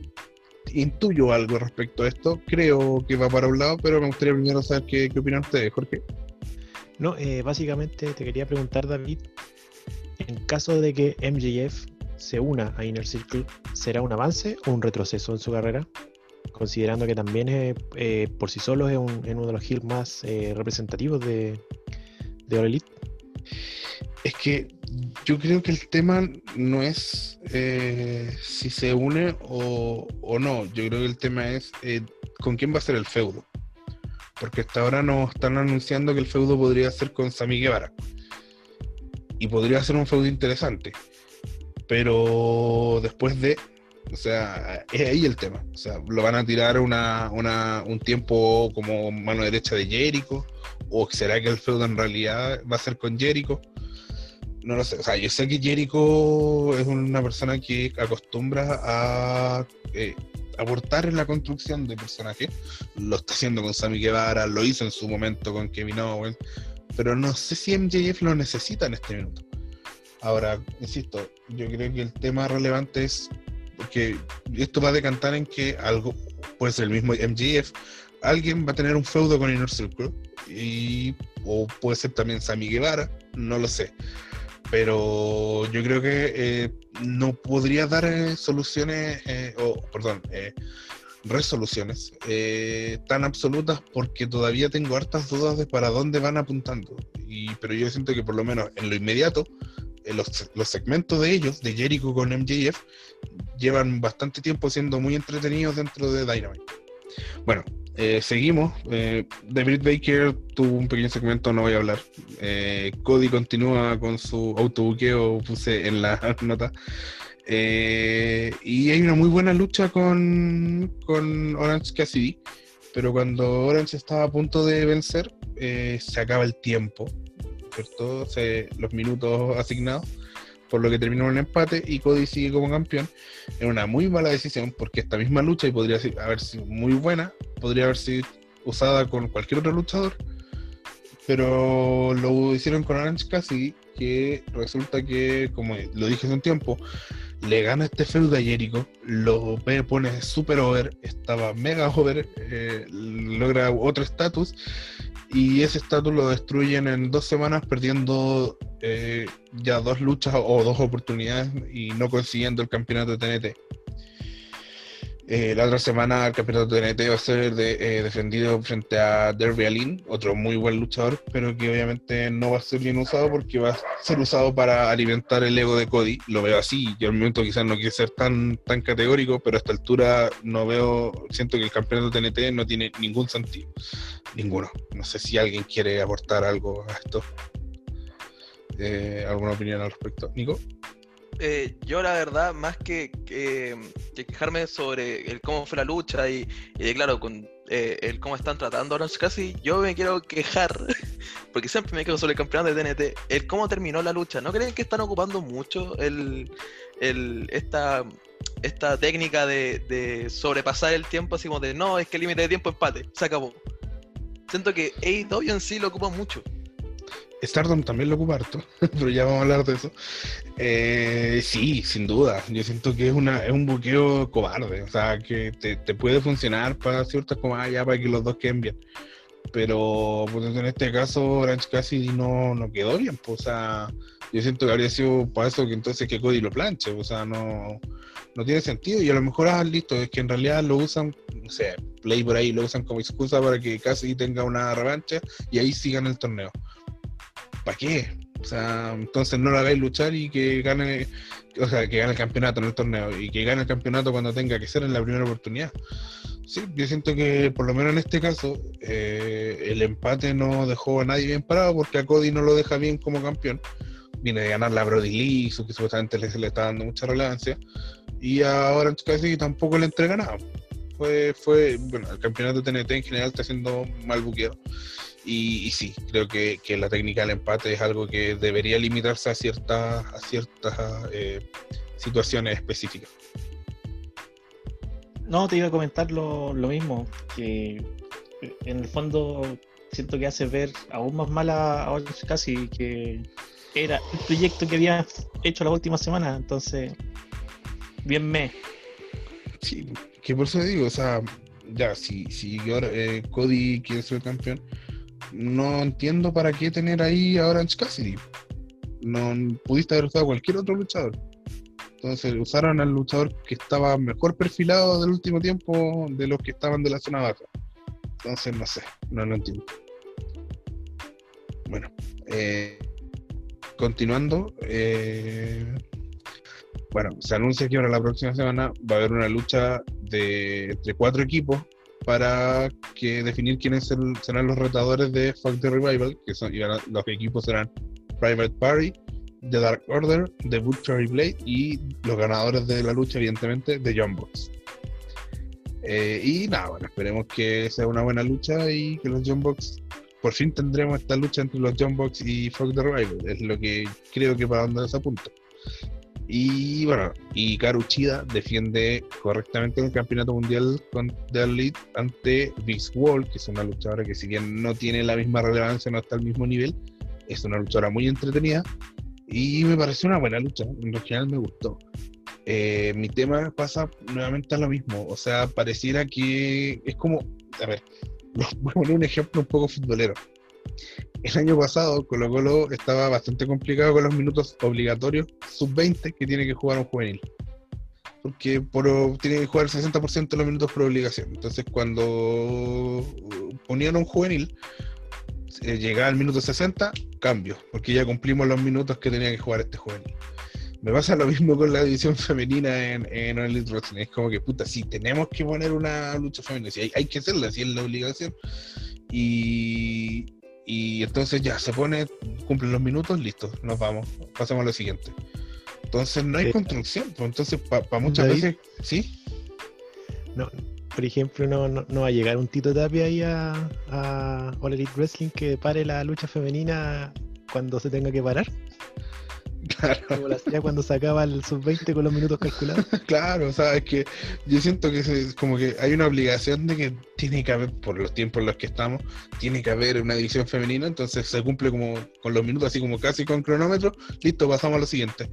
intuyo algo respecto a esto. Creo que va para un lado, pero me gustaría primero saber qué, qué opinan ustedes, Jorge. No, eh, básicamente te quería preguntar, David, en caso de que MJF se una a Inner Circle, ¿será un avance o un retroceso en su carrera? Considerando que también es, eh, por sí solo es, uno de los heels más eh, representativos de, de All Elite. Es que yo creo que el tema no es si se une o, o, no. Yo creo que el tema es con quién va a ser el feudo. Porque hasta ahora nos están anunciando que el feudo podría ser con Sami Guevara. Y podría ser un feudo interesante. Pero después de. O sea, es ahí el tema. O sea, lo van a tirar una, un tiempo como mano derecha de Jericho. ¿O será que el feudo en realidad va a ser con Jericho? No lo sé. O sea, yo sé que Jericho es una persona que acostumbra a eh, aportar en la construcción de personajes. Lo está haciendo con Sammy Guevara, lo hizo en su momento con Kevin Owens, pero no sé si MJF lo necesita en este minuto. Ahora, insisto, yo creo que el tema relevante es porque esto va a decantar en que algo, puede ser el mismo MJF, alguien va a tener un feudo con Inner Circle, y, o puede ser también Sammy Guevara, no lo sé pero yo creo que eh, no podría dar eh, soluciones, eh, o perdón, resoluciones tan absolutas porque todavía tengo hartas dudas de para dónde van apuntando. Y, pero yo siento que por lo menos en lo inmediato, los, los, segmentos de ellos, de Jericho con MJF, llevan bastante tiempo siendo muy entretenidos dentro de Dynamite. Bueno, eh, seguimos. Eh, David Baker tuvo un pequeño segmento, no voy a hablar. Eh, Cody continúa con su autobuqueo, puse en la nota. y hay una muy buena lucha con, con Orange Cassidy. Pero cuando Orange estaba a punto de vencer, se acaba el tiempo, ¿cierto? los minutos asignados por lo que terminó en empate y Cody sigue como campeón. En una muy mala decisión porque esta misma lucha, podría haber sido muy buena, podría haber sido usada con cualquier otro luchador, pero lo hicieron con Orange Cassidy, que resulta que, como lo dije hace un tiempo, le gana este feudo a Jericho, lo pone super over, estaba mega over, eh, logra otro estatus y ese estatus lo destruyen en dos semanas perdiendo eh, ya dos luchas o dos oportunidades y no consiguiendo el campeonato de TNT. Eh, la otra semana el campeonato de TNT va a ser eh, defendido frente a Derby Allin, otro muy buen luchador, pero que obviamente no va a ser bien usado porque va a ser usado para alimentar el ego de Cody. Lo veo así. Yo al momento quizás no quiero ser tan, tan categórico, pero a esta altura no veo, siento que el campeonato de TNT no tiene ningún sentido. Ninguno. No sé si alguien quiere aportar algo a esto. Eh, ¿Alguna opinión al respecto? Nico. Eh, yo la verdad, más que, quejarme sobre el cómo fue la lucha y, claro, con eh, el cómo están tratando a Orange Cassidy, yo me quiero quejar, porque siempre me quedo sobre el campeonato de TNT, el cómo terminó la lucha. ¿No creen que están ocupando mucho el, esta, esta técnica de, sobrepasar el tiempo, así como de no, es que el límite de tiempo empate, se acabó? Siento que AEW en sí lo ocupa mucho. Stardom también lo ocupa harto, pero ya vamos a hablar de eso. Eh, sí, sin duda. Yo siento que es, una, es un buqueo cobarde. O sea, que te, puede funcionar para ciertas comas ya para que los dos queden bien. Pero pues, en este caso, Orange casi no, no quedó bien. Pues, o sea, Yo siento que habría sido para eso que entonces que Cody lo planche, o sea, no, no tiene sentido. Y a lo mejor, ah, listo, es que en realidad lo usan, no sé, Play por ahí lo usan como excusa para que casi tenga una revancha y ahí sigan el torneo. ¿Para qué? O sea, entonces no lo hagáis luchar y que gane, o sea, que gane el campeonato en el torneo y que gane el campeonato cuando tenga que ser en la primera oportunidad. Sí, yo siento que por lo menos en este caso eh, el empate no dejó a nadie bien parado porque a Cody no lo deja bien como campeón. Viene de ganar la Brody Lee, que supuestamente se le está dando mucha relevancia. Y ahora casi tampoco le entrega nada. Fue, fue, bueno, el campeonato TNT en general está siendo mal buqueado. Y, sí, creo que, la técnica del empate es algo que debería limitarse a ciertas, a ciertas eh, situaciones específicas. No, te iba a comentar lo, mismo, que en el fondo siento que hace ver aún más mala a Orange casi que era el proyecto que había hecho la última semana, entonces bien me. Sí, que por eso digo, o sea, ya, si, si ahora eh, Cody quiere ser campeón, no entiendo para qué tener ahí a Orange Cassidy. No pudiste haber usado cualquier otro luchador. Entonces usaron al luchador que estaba mejor perfilado del último tiempo de los que estaban de la zona baja. Entonces no sé, no lo entiendo. Bueno, eh, continuando, eh, bueno, se anuncia que ahora la próxima semana va a haber una lucha de entre cuatro equipos para definir quiénes serán los retadores de the Revival, que son los equipos serán Private Party, The Dark Order, The Butchery Blade y los ganadores de la lucha, evidentemente, de John. Eh, y nada, bueno, esperemos que sea una buena lucha y que los John por fin tendremos esta lucha entre los John y Fuck the Rival, es lo que creo que para donde se apunta. Y bueno, y Karuchida defiende correctamente el campeonato mundial con The Elite ante Big Wall, que es una luchadora que si bien no tiene la misma relevancia, no está al mismo nivel, es una luchadora muy entretenida y me pareció una buena lucha, en general me gustó. Eh, mi tema pasa nuevamente a lo mismo, o sea, pareciera que es como, a ver, voy a poner un ejemplo un poco futbolero. El año pasado Colo Colo estaba bastante complicado con los minutos obligatorios sub-20 que tiene que jugar un juvenil. Porque por, tiene que jugar el 60% de los minutos por obligación. Entonces cuando ponían un juvenil, eh, llegaba al minuto 60, cambio, porque ya cumplimos los minutos que tenía que jugar este juvenil. Me pasa lo mismo con la división femenina en, en Wrestling. Es como que, puta, sí, tenemos que poner una lucha femenina, sí, hay, que hacerla, si es la obligación. Y, y entonces ya se pone, cumplen los minutos, listo, nos vamos, pasamos a lo siguiente. Entonces no hay construcción, pues entonces para muchas veces, ¿sí? No, por ejemplo, no, no, va a llegar un Tito Tapia ahí a, a All Elite Wrestling que pare la lucha femenina cuando se tenga que parar. Claro. Como la hacía cuando sacaba el sub-20 con los minutos calculados. claro, o sea, es que yo siento que es como que hay una obligación de que tiene que haber, por los tiempos en los que estamos, tiene que haber una división femenina, entonces se cumple como con los minutos, así como casi con cronómetro, listo, pasamos a lo siguiente.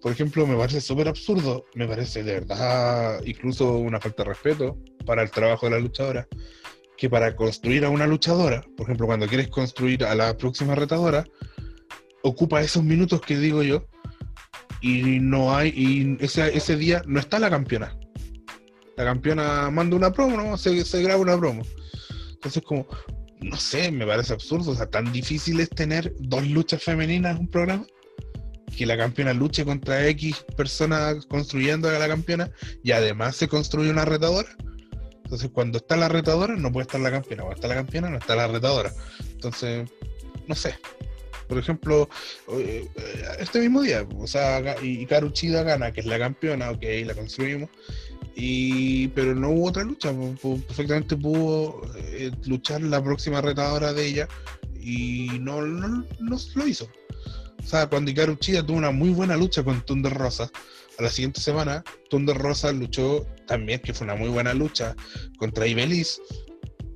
Por ejemplo, me parece súper absurdo, me parece de verdad incluso una falta de respeto para el trabajo de la luchadora, que para construir a una luchadora, por ejemplo, cuando quieres construir a la próxima retadora, ocupa esos minutos que digo yo y no hay, y ese, ese día no está la campeona. La campeona manda una promo, ¿no? se, se graba una promo. Entonces como, no sé, me parece absurdo, o sea, tan difícil es tener dos luchas femeninas en un programa que la campeona luche contra X personas construyendo a la campeona y además se construye una retadora. Entonces, cuando está la retadora, no puede estar la campeona. Cuando está la campeona, no está la retadora. Entonces, no sé, por ejemplo, eh, este mismo día, o sea, y Chida gana, que es la campeona, ok, la construimos, y, pero no hubo otra lucha, perfectamente pudo eh, luchar la próxima retadora de ella y no, no, lo hizo. O sea, cuando Ikaru Chida tuvo una muy buena lucha con Thunder Rosa, a la siguiente semana, Thunder Rosa luchó también, que fue una muy buena lucha, contra Ibelis,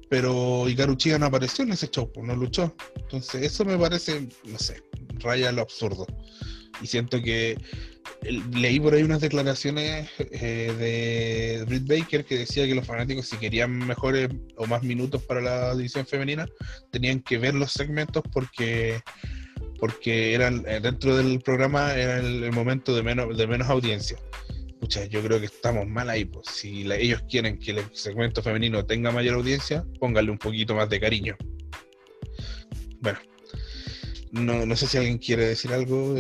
pero Ikaruchiga no apareció en ese show, pues, no luchó. Entonces, eso me parece, no sé, raya lo absurdo. Y siento que leí por ahí unas declaraciones eh, de Britt Baker que decía que los fanáticos, si querían mejores o más minutos para la división femenina, tenían que ver los segmentos porque porque eran eh, dentro del programa era el, momento de menos, de menos audiencia. Pucha, yo creo que estamos mal ahí. Pues. Si ellos quieren que el segmento femenino tenga mayor audiencia, pónganle un poquito más de cariño. Bueno, no, no sé si alguien quiere decir algo,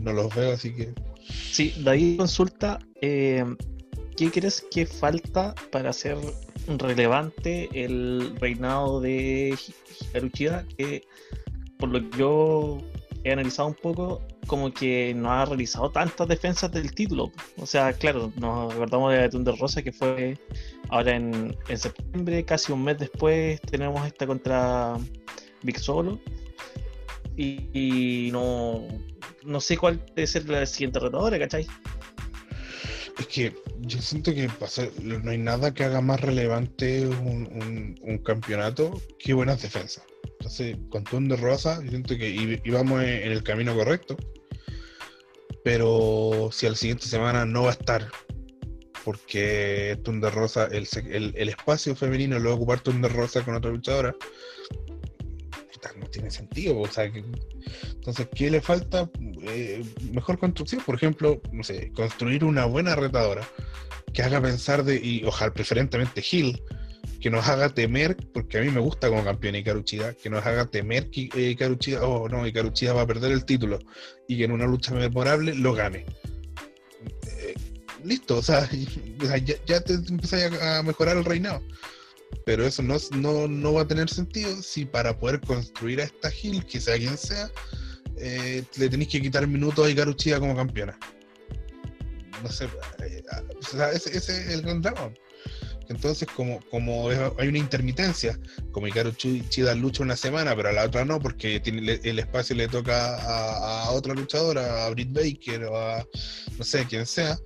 no los veo, así que... Sí, David consulta, eh, ¿qué crees que falta para hacer relevante el reinado de Haruchida? Que por lo que yo he analizado un poco, como que no ha realizado tantas defensas del título. O sea, claro, nos acordamos de Thunder Rosa que fue ahora en, en septiembre, casi un mes después tenemos esta contra Big Solo. Y, no, no sé cuál debe ser la siguiente retadora, ¿cachai? Es que yo siento que no hay nada que haga más relevante un, un, campeonato que buenas defensas. Entonces, con Thunder Rosa, siento que íbamos en el camino correcto. Pero si a la siguiente semana no va a estar, porque Thunder Rosa, el, el, espacio femenino lo va a ocupar Thunder Rosa con otra luchadora, no tiene sentido. O sea, entonces, ¿qué le falta? Eh, mejor construcción, por ejemplo, no sé, construir una buena retadora que haga pensar de, y ojalá preferentemente Hill, que nos haga temer, porque a mí me gusta como campeón Ikaruchida, que nos haga temer que eh, Ikaruchida, oh no, Ikaruchida va a perder el título y que en una lucha memorable lo gane. Eh, listo, o sea, ya, ya te empiezas a mejorar el reinado. Pero eso no, no, no, va a tener sentido si para poder construir a esta Gil, que sea quien sea, eh, le tenéis que quitar minutos a Ikaru como campeona. No sé, eh, ese, es el gran drama. Entonces, como, como hay una intermitencia, como Ikaru Chida lucha una semana, pero a la otra no, porque tiene, el espacio le toca a, otra luchadora, a Britt Baker o a no sé, quien sea,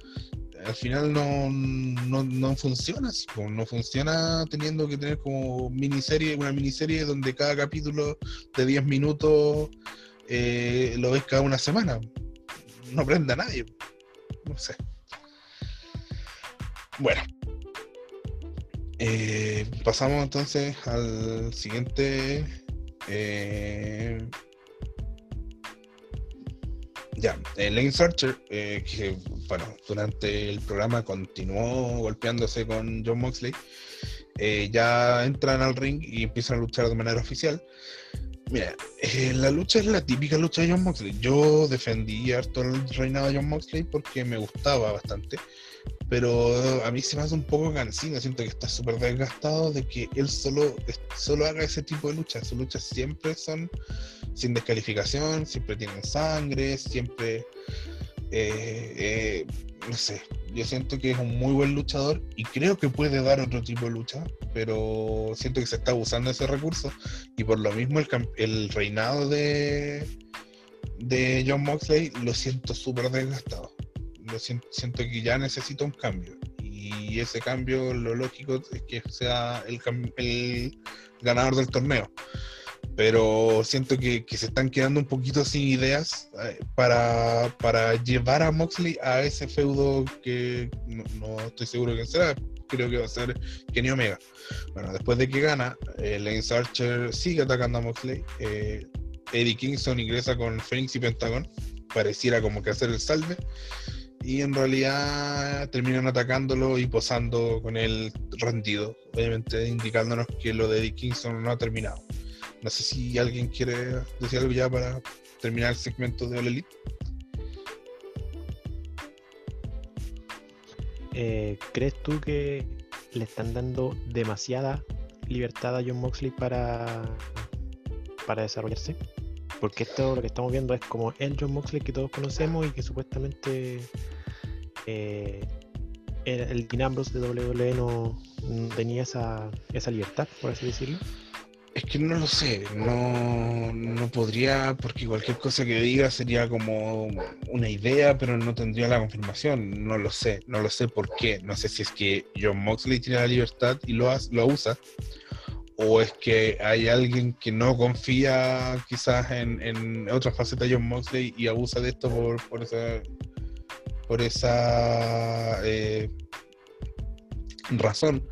al final no, no, funciona así, no funciona teniendo que tener como miniserie, una miniserie donde cada capítulo de 10 minutos eh, lo ves cada una semana. No prende a nadie. No sé. Bueno. Eh, pasamos entonces al siguiente eh, ya, Lane Searcher, eh, que bueno, durante el programa continuó golpeándose con John Moxley, eh, ya entran al ring y empiezan a luchar de manera oficial. Mira, eh, la lucha es la típica lucha de John Moxley. Yo defendí harto el reinado de John Moxley porque me gustaba bastante, pero a mí se me hace un poco cansino. Siento que está súper desgastado de que él solo, solo haga ese tipo de luchas. Sus luchas siempre son sin descalificación, siempre tienen sangre, siempre, eh, eh, no sé, yo siento que es un muy buen luchador y creo que puede dar otro tipo de lucha, pero siento que se está abusando de ese recurso y por lo mismo el, el reinado de, de John Moxley lo siento súper desgastado. Lo siento, siento que ya necesita un cambio. Y ese cambio lo lógico es que sea el, el ganador del torneo. Pero siento que, se están quedando un poquito sin ideas eh, para, para, llevar a Moxley a ese feudo que no, estoy seguro quién será, creo que va a ser Kenny Omega. Bueno, después de que gana, eh, Lance Archer sigue atacando a Moxley, eh, Eddie Kingston ingresa con Phoenix y Pentagon, pareciera como que hacer el salve, y en realidad terminan atacándolo y posando con él rendido, obviamente indicándonos que lo de Kingston no ha terminado. No sé si alguien quiere decir algo ya para terminar el segmento de All Elite. Eh, ¿Crees tú que le están dando demasiada libertad a John Moxley para, para desarrollarse? Porque esto lo que estamos viendo es como el John Moxley que todos conocemos y que supuestamente eh, el Dean Ambrose de WWE no, tenía esa, esa libertad, por así decirlo. Es que no lo sé, no, no podría, porque cualquier cosa que diga sería como una idea, pero no tendría la confirmación. No lo sé, no lo sé por qué. No sé si es que John Moxley tiene la libertad y lo, lo usa, o es que hay alguien que no confía quizás en, en otra faceta de John Moxley y abusa de esto por, por esa, por esa eh, razón.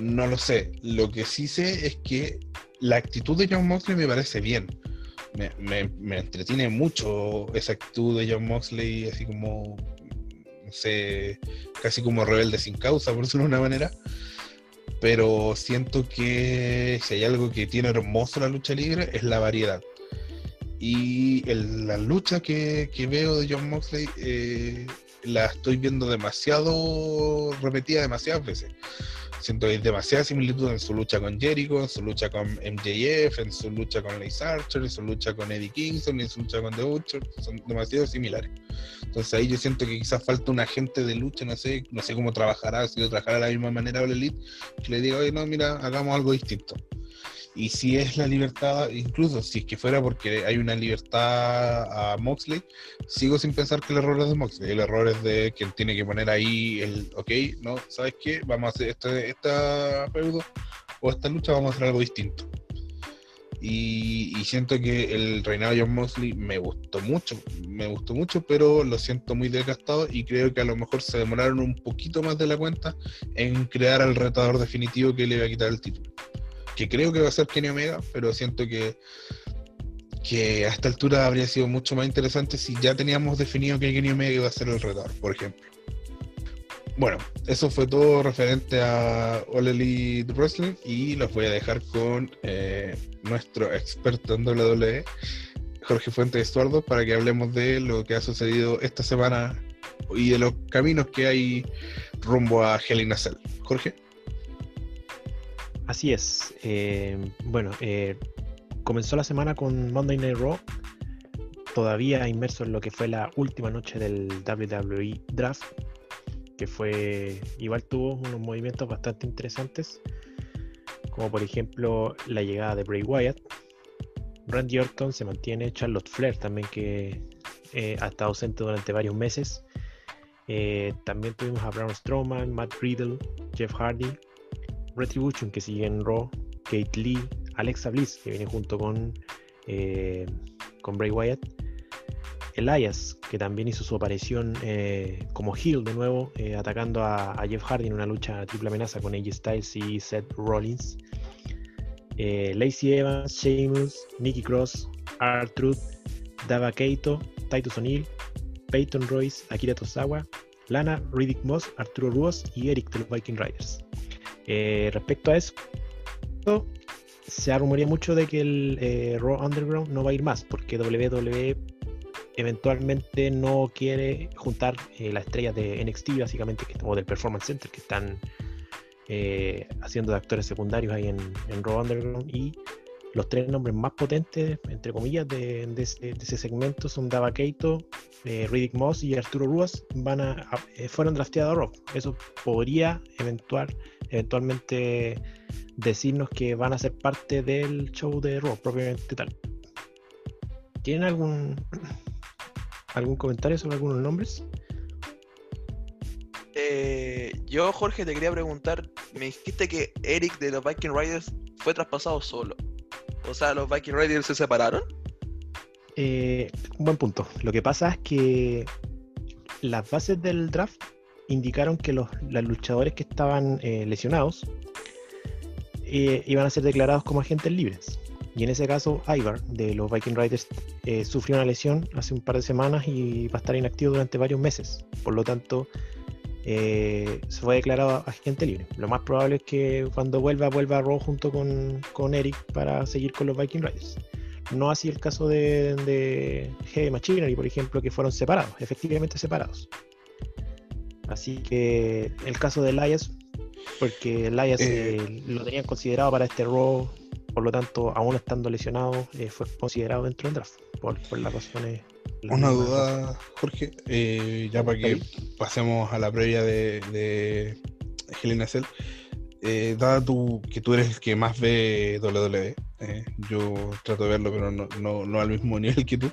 No lo sé. Lo que sí sé es que la actitud de John Moxley me parece bien. me, entretiene mucho esa actitud de John Moxley, así como, no sé, casi como rebelde sin causa, por decirlo de una manera. Pero siento que si hay algo que tiene hermoso la lucha libre es la variedad. Y la lucha que, veo de John Moxley eh, la estoy viendo demasiado repetida demasiadas veces. Siento que hay demasiada similitud en su lucha con Jericho, en su lucha con MJF, en su lucha con Lace Archer, en su lucha con Eddie Kingston, en su lucha con The Butcher, son demasiado similares. Entonces ahí yo siento que quizás falta un agente de lucha, no sé, no sé cómo trabajará, si trabajará de la misma manera All Elite, que le diga, oye, no, mira, hagamos algo distinto. Y si es la libertad, incluso si es que fuera porque hay una libertad a Moxley, sigo sin pensar que el error es de Moxley. El error es de quien tiene que poner ahí el, ok, no, ¿sabes qué? Vamos a hacer este, esta feudo o esta lucha, vamos a hacer algo distinto. Y, siento que el reinado de John Moxley me gustó mucho, me gustó mucho, pero lo siento muy desgastado y creo que a lo mejor se demoraron un poquito más de la cuenta en crear al retador definitivo que le iba a quitar el título que creo que va a ser Kenny Omega, pero siento que, que a esta altura habría sido mucho más interesante si ya teníamos definido que Kenny Omega iba a ser el retador, por ejemplo. Bueno, eso fue todo referente a All Elite Wrestling y los voy a dejar con eh, nuestro experto en WWE, Jorge Fuentes Estuardo, para que hablemos de lo que ha sucedido esta semana y de los caminos que hay rumbo a Hell in a Cell. Jorge. Así es. Eh, bueno, eh, comenzó la semana con Monday Night Raw, todavía inmerso en lo que fue la última noche del WWE Draft, que fue igual tuvo unos movimientos bastante interesantes, como por ejemplo la llegada de Bray Wyatt. Randy Orton se mantiene, Charlotte Flair también que eh, ha estado ausente durante varios meses. también tuvimos a Braun Strowman, Matt Riddle, Jeff Hardy, Retribution, que sigue en Raw, Kate Lee, Alexa Bliss, que viene junto con, eh, con Bray Wyatt, Elias, que también hizo su aparición eh, como heel de nuevo, eh, atacando a, Jeff Hardy en una lucha triple amenaza con AJ Styles y Seth Rollins. Lacey Evans, Sheamus, Nikki Cross, R-Truth, Dava Keito, Titus O'Neill, Peyton Royce, Akira Tosawa, Lana, Riddick Moss, Arturo Ruos y Eric de los Viking Riders. Eh, respecto a eso, se ha rumoreado mucho de que el eh, Raw Underground no va a ir más, porque WWE eventualmente no quiere juntar eh, las estrellas de NXT, básicamente, que, o del Performance Center, que están haciendo de actores secundarios ahí en, Raw Underground, y los tres nombres más potentes, entre comillas, de, ese, segmento son Dava Keito, Riddick Moss y Arturo Ruas van a, fueron drafteados a Raw. Eso podría eventual, eventualmente decirnos que van a ser parte del show de Raw propiamente tal. ¿Tienen algún algún comentario sobre algunos nombres? Eh, yo, Jorge, te quería preguntar, me dijiste que Eric de los Viking Riders fue traspasado solo. O sea, ¿los Viking Riders se separaron? Eh, un buen punto. Lo que pasa es que las bases del draft indicaron que los, luchadores que estaban eh, lesionados eh, iban a ser declarados como agentes libres. Y en ese caso, Ivar de los Viking Riders eh, sufrió una lesión hace un par de semanas y va a estar inactivo durante varios meses. Por lo tanto, se fue declarado agente libre. Lo más probable es que cuando vuelva, vuelva a Raw junto con, con Eric para seguir con los Viking Riders. No así el caso de, de Heavy Machinery, por ejemplo, que fueron separados, efectivamente separados. Así que el caso de Elias, porque Elias eh, eh, lo tenían considerado para este rol, por lo tanto, aún estando lesionado, eh, fue considerado dentro del draft, por, las razones. Una duda, Jorge, ya para que pasemos a la previa de, de Helena Cell. dada tu, que tú eres el que más ve WWE, yo trato de verlo, pero no, no, al mismo nivel que tú.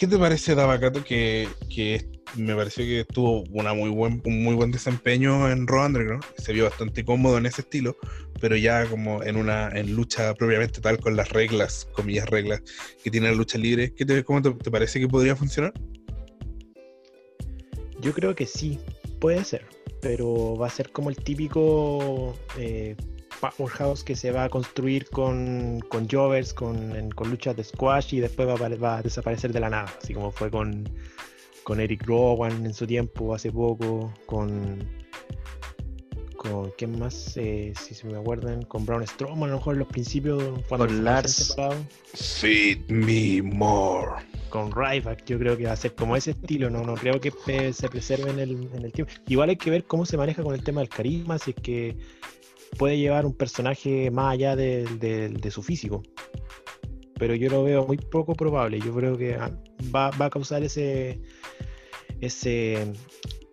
¿Qué te parece Davacato que, que me pareció que tuvo una muy buen, un muy buen desempeño en Raw Underground, se vio bastante cómodo en ese estilo, pero ya como en una en lucha propiamente tal con las reglas, comillas reglas, que tiene la lucha libre, ¿qué te, ¿cómo te, parece que podría funcionar? Yo creo que sí, puede ser, pero va a ser como el típico eh, powerhouse que se va a construir con, con Jovers, con, con luchas de squash y después va, va, a desaparecer de la nada, así como fue con, con Eric Rowan en su tiempo, hace poco, con con quién más, eh, si se me acuerdan, con Braun Strowman a lo mejor en los principios cuando con Lars. Feed me more. Con Ryback, yo creo que va a ser como ese estilo, no, no creo que se preserve en el, en el tiempo. Igual hay que ver cómo se maneja con el tema del carisma, si es que puede llevar un personaje más allá de, de su físico. Pero yo lo veo muy poco probable. Yo creo que ah, va, va a causar ese, ese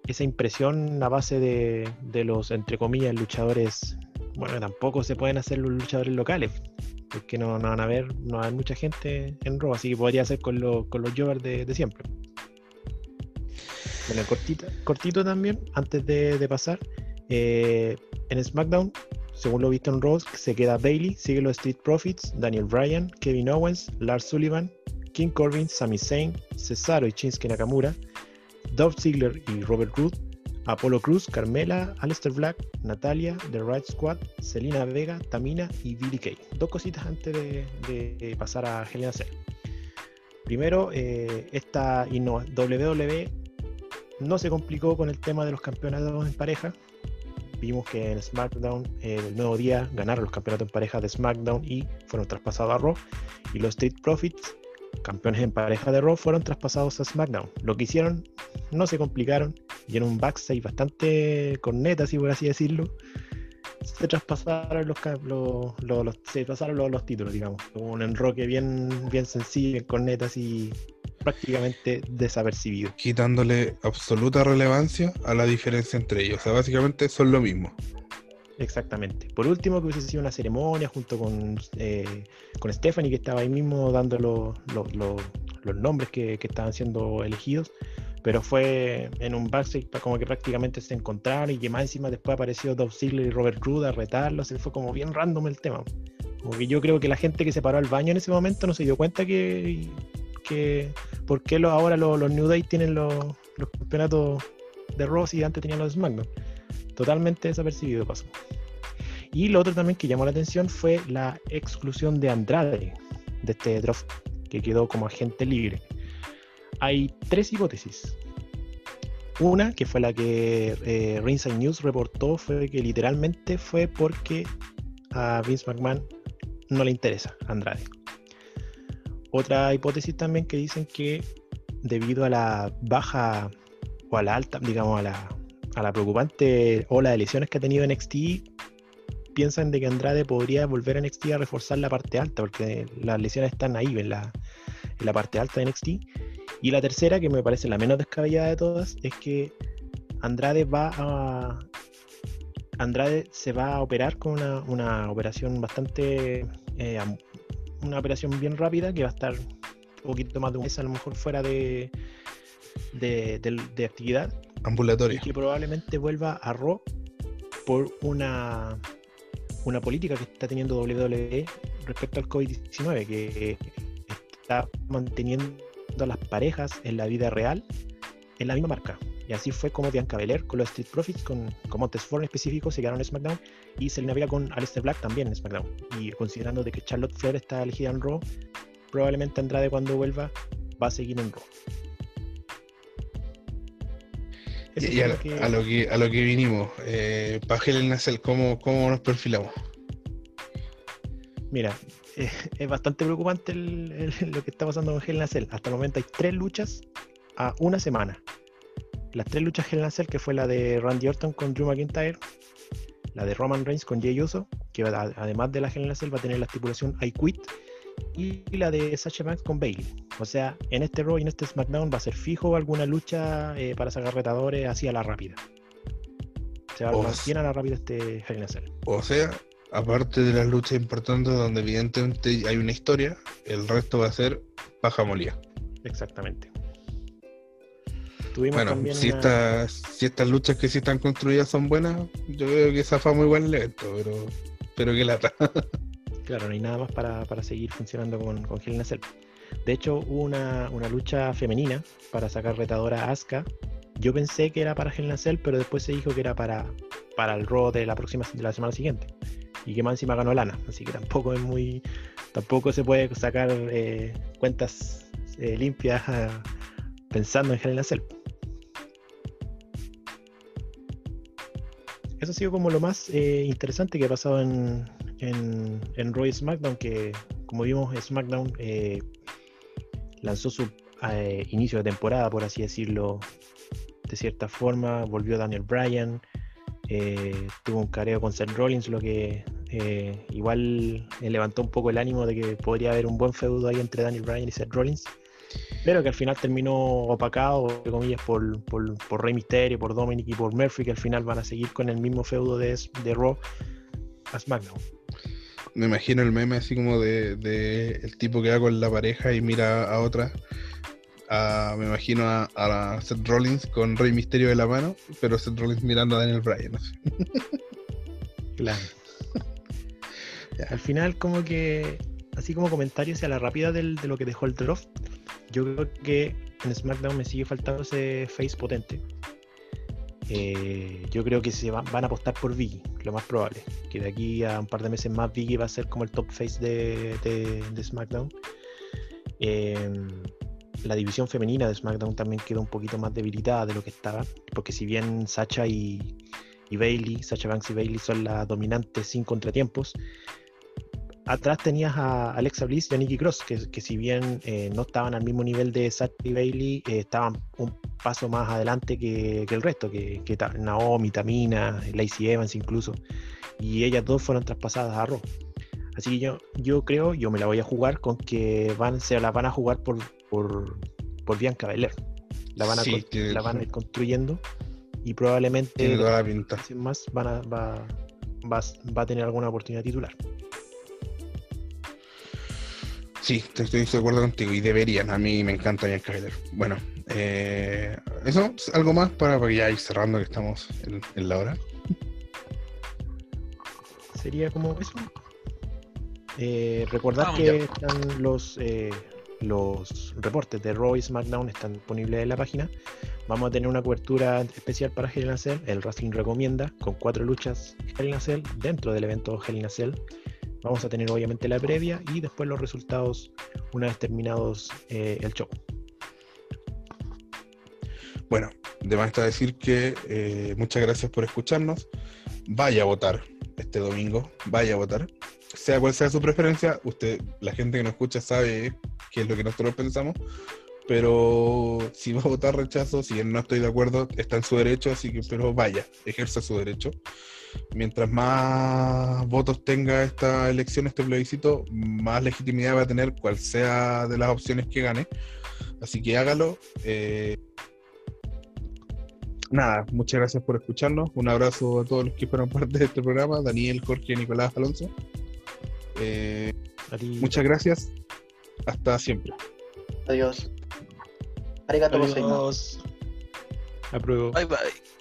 esa impresión a base de, de, los, entre comillas, luchadores, bueno, tampoco se pueden hacer los luchadores locales, porque no, no van a ver, no hay mucha gente en Raw, así que podría ser con, con los Jovers de, siempre. Bueno, cortito, cortito también, antes de pasar, eh, en SmackDown, según lo visto en Raw, se queda Bailey, sigue los Street Profits, Daniel Bryan, Kevin Owens, Lars Sullivan, King Corbin, Sami Zayn, Cesaro y Shinsuke Nakamura, Dolph Ziggler y Robert Root, Apollo Cruz, Carmela, Aleister Black, Natalia, The Right Squad, Selina Vega, Tamina y Billy Kay. Dos cositas antes de, pasar a Helena Cell. Primero, eh, esta WWE no se complicó con el tema de los campeonatos en pareja. Vimos que en SmackDown, el nuevo día, ganaron los campeonatos en pareja de SmackDown y fueron traspasados a Raw. Y los Street Profits campeones en pareja de Raw fueron traspasados a SmackDown. Lo que hicieron, no se complicaron, y en un backstage bastante corneta, así por así decirlo, se traspasaron los, los, se pasaron los, títulos, digamos. Un enroque bien, bien sencillo, en cornetas y prácticamente desapercibido. Quitándole absoluta relevancia a la diferencia entre ellos. O sea, básicamente son lo mismo. Exactamente. Por último, que hubiese sido una ceremonia junto con, eh, con Stephanie, que estaba ahí mismo dando los nombres que, estaban siendo elegidos. Pero fue en un backstage como que prácticamente se encontraron y que más encima después apareció Dolph Ziggler y Robert Roode a retarlos. Fue como bien random el tema. Como que yo creo que la gente que se paró al baño en ese momento no se dio cuenta que, que por qué ahora los, New Day tienen los, campeonatos de Ross y antes tenían los de SmackDown totalmente desapercibido pasó. Y lo otro también que llamó la atención fue la exclusión de Andrade de este draft, que quedó como agente libre. Hay tres hipótesis. Una, que fue la que eh, Ringside News reportó, fue que literalmente fue porque a Vince McMahon no le interesa Andrade. Otra hipótesis también que dicen que debido a la baja o a la alta, digamos, a la a la preocupante ola de lesiones que ha tenido NXT, piensan de que Andrade podría volver a NXT a reforzar la parte alta, porque las lesiones están ahí, en la, en la parte alta de NXT. Y la tercera, que me parece la menos descabellada de todas, es que Andrade va a. Andrade se va a operar con una, operación bastante. Eh, una operación bien rápida que va a estar un poquito más de un mes a lo mejor fuera de, de, de actividad ambulatoria. Y que probablemente vuelva a Raw por una, una política que está teniendo WWE respecto al COVID-19, que está manteniendo a las parejas en la vida real en la misma marca. Y así fue como Bianca Belair con los Street Profits, con, con Montes Ford en específico, se quedaron en SmackDown, y Selena Vega con Aleister Black también en SmackDown. Y considerando de que Charlotte Flair está elegida en Raw, probablemente Andrade cuando vuelva va a seguir en Raw. Y, a, lo que... a, lo que, vinimos, eh, para Helen Nacel, ¿cómo, ¿cómo nos perfilamos? Mira, eh, es bastante preocupante lo que está pasando con Helen Nacel. Hasta el momento hay tres luchas a una semana. Las tres luchas Helen Nacel, que fue la de Randy Orton con Drew McIntyre, la de Roman Reigns con Jay Uso, que además de la Helen Nacel va a tener la estipulación I Quit, y la de Sasha Banks con Bailey. O sea, en este Raw y en este SmackDown va a ser fijo alguna lucha eh, para sacar retadores así a la rápida. Se va a a la rápida este Hell O sea, aparte de las luchas importantes donde evidentemente hay una historia, el resto va a ser paja molía. Exactamente. Bueno, si, estas, si estas luchas que sí están construidas son buenas, yo creo que esa fue muy buen evento, pero, pero que lata. Claro, no hay nada más para, seguir funcionando con, con Hell De hecho, hubo una, lucha femenina para sacar retadora a Asuka. Yo pensé que era para Hell pero después se dijo que era para, para el Raw de la próxima de la semana siguiente. y que más encima ganó lana, así que tampoco es muy, tampoco se puede sacar eh, cuentas eh, limpias pensando en Hell in Eso ha sido como lo más eh, interesante que ha pasado en, en, en Roy SmackDown, que como vimos SmackDown lanzó su inicio de temporada, por así decirlo, de cierta forma, volvió Daniel Bryan, tuvo un careo con Seth Rollins, lo que eh, igual eh, levantó un poco el ánimo de que podría haber un buen feudo ahí entre Daniel Bryan y Seth Rollins, pero que al final terminó opacado, entre comillas, por, por, Rey Mysterio, por Dominic y por Murphy, que al final van a seguir con el mismo feudo de, de Raw a SmackDown. Me imagino el meme así como de, el tipo que va con la pareja y mira a otra. me imagino a, Seth Rollins con Rey Misterio de la mano, pero Seth Rollins mirando a Daniel Bryan. Claro. Al final, como que, así como comentario hacia la rápida de lo que dejó el drop, yo creo que en SmackDown me sigue faltando ese face potente. Eh, yo creo que se van, a apostar por Biggie, lo más probable. Que de aquí a un par de meses más Biggie va a ser como el top face de, SmackDown. Em, la división femenina de SmackDown también quedó un poquito más debilitada de lo que estaba. Porque si bien Sacha y, y Bailey, Sacha Banks y Bailey son las dominantes sin contratiempos, atrás tenías a Alexa Bliss y a Nikki Cross, que, si bien eh, no estaban al mismo nivel de Sasha y Bailey, eh, estaban un paso más adelante que, el resto, que, Naomi, Tamina, Lacey Evans incluso. Y ellas dos fueron traspasadas a Raw. Así que yo, yo creo, yo me la voy a jugar con que van, se la van a jugar por, por, por Bianca Belair. La van a, la van a ir construyendo y probablemente más van a, va, va, va a tener alguna oportunidad titular. Sí, estoy de acuerdo contigo y deberían. A mí me encanta Bianca Belair. Bueno, eh, eso, algo más para, ya ir cerrando que estamos en, la hora. Sería como eso. Eh, recordar que están los eh, los reportes de Raw y SmackDown están disponibles en la página. Vamos a tener una cobertura especial para Hell in a Cell. El Wrestling recomienda con cuatro luchas Hell in a Cell dentro del evento Hell in a Cell. Vamos a tener obviamente la previa y después los resultados una vez terminados eh, el show. Bueno, de más está decir que eh, muchas gracias por escucharnos. Vaya a votar este domingo, vaya a votar. Sea cual sea su preferencia, usted, la gente que nos escucha sabe qué es lo que nosotros pensamos, pero si va a votar rechazo, si no estoy de acuerdo, está en su derecho, así que pero vaya, ejerza su derecho. Mientras más votos tenga esta elección, este plebiscito, más legitimidad va a tener cual sea de las opciones que gane. Así que hágalo. Eh, nada, muchas gracias por escucharnos. Un abrazo a todos los que fueron parte de este programa, Daniel, Jorge, Nicolás, Alonso. Eh, muchas gracias. Hasta siempre. Adiós. Arigato Adiós. Apruebo. Bye bye.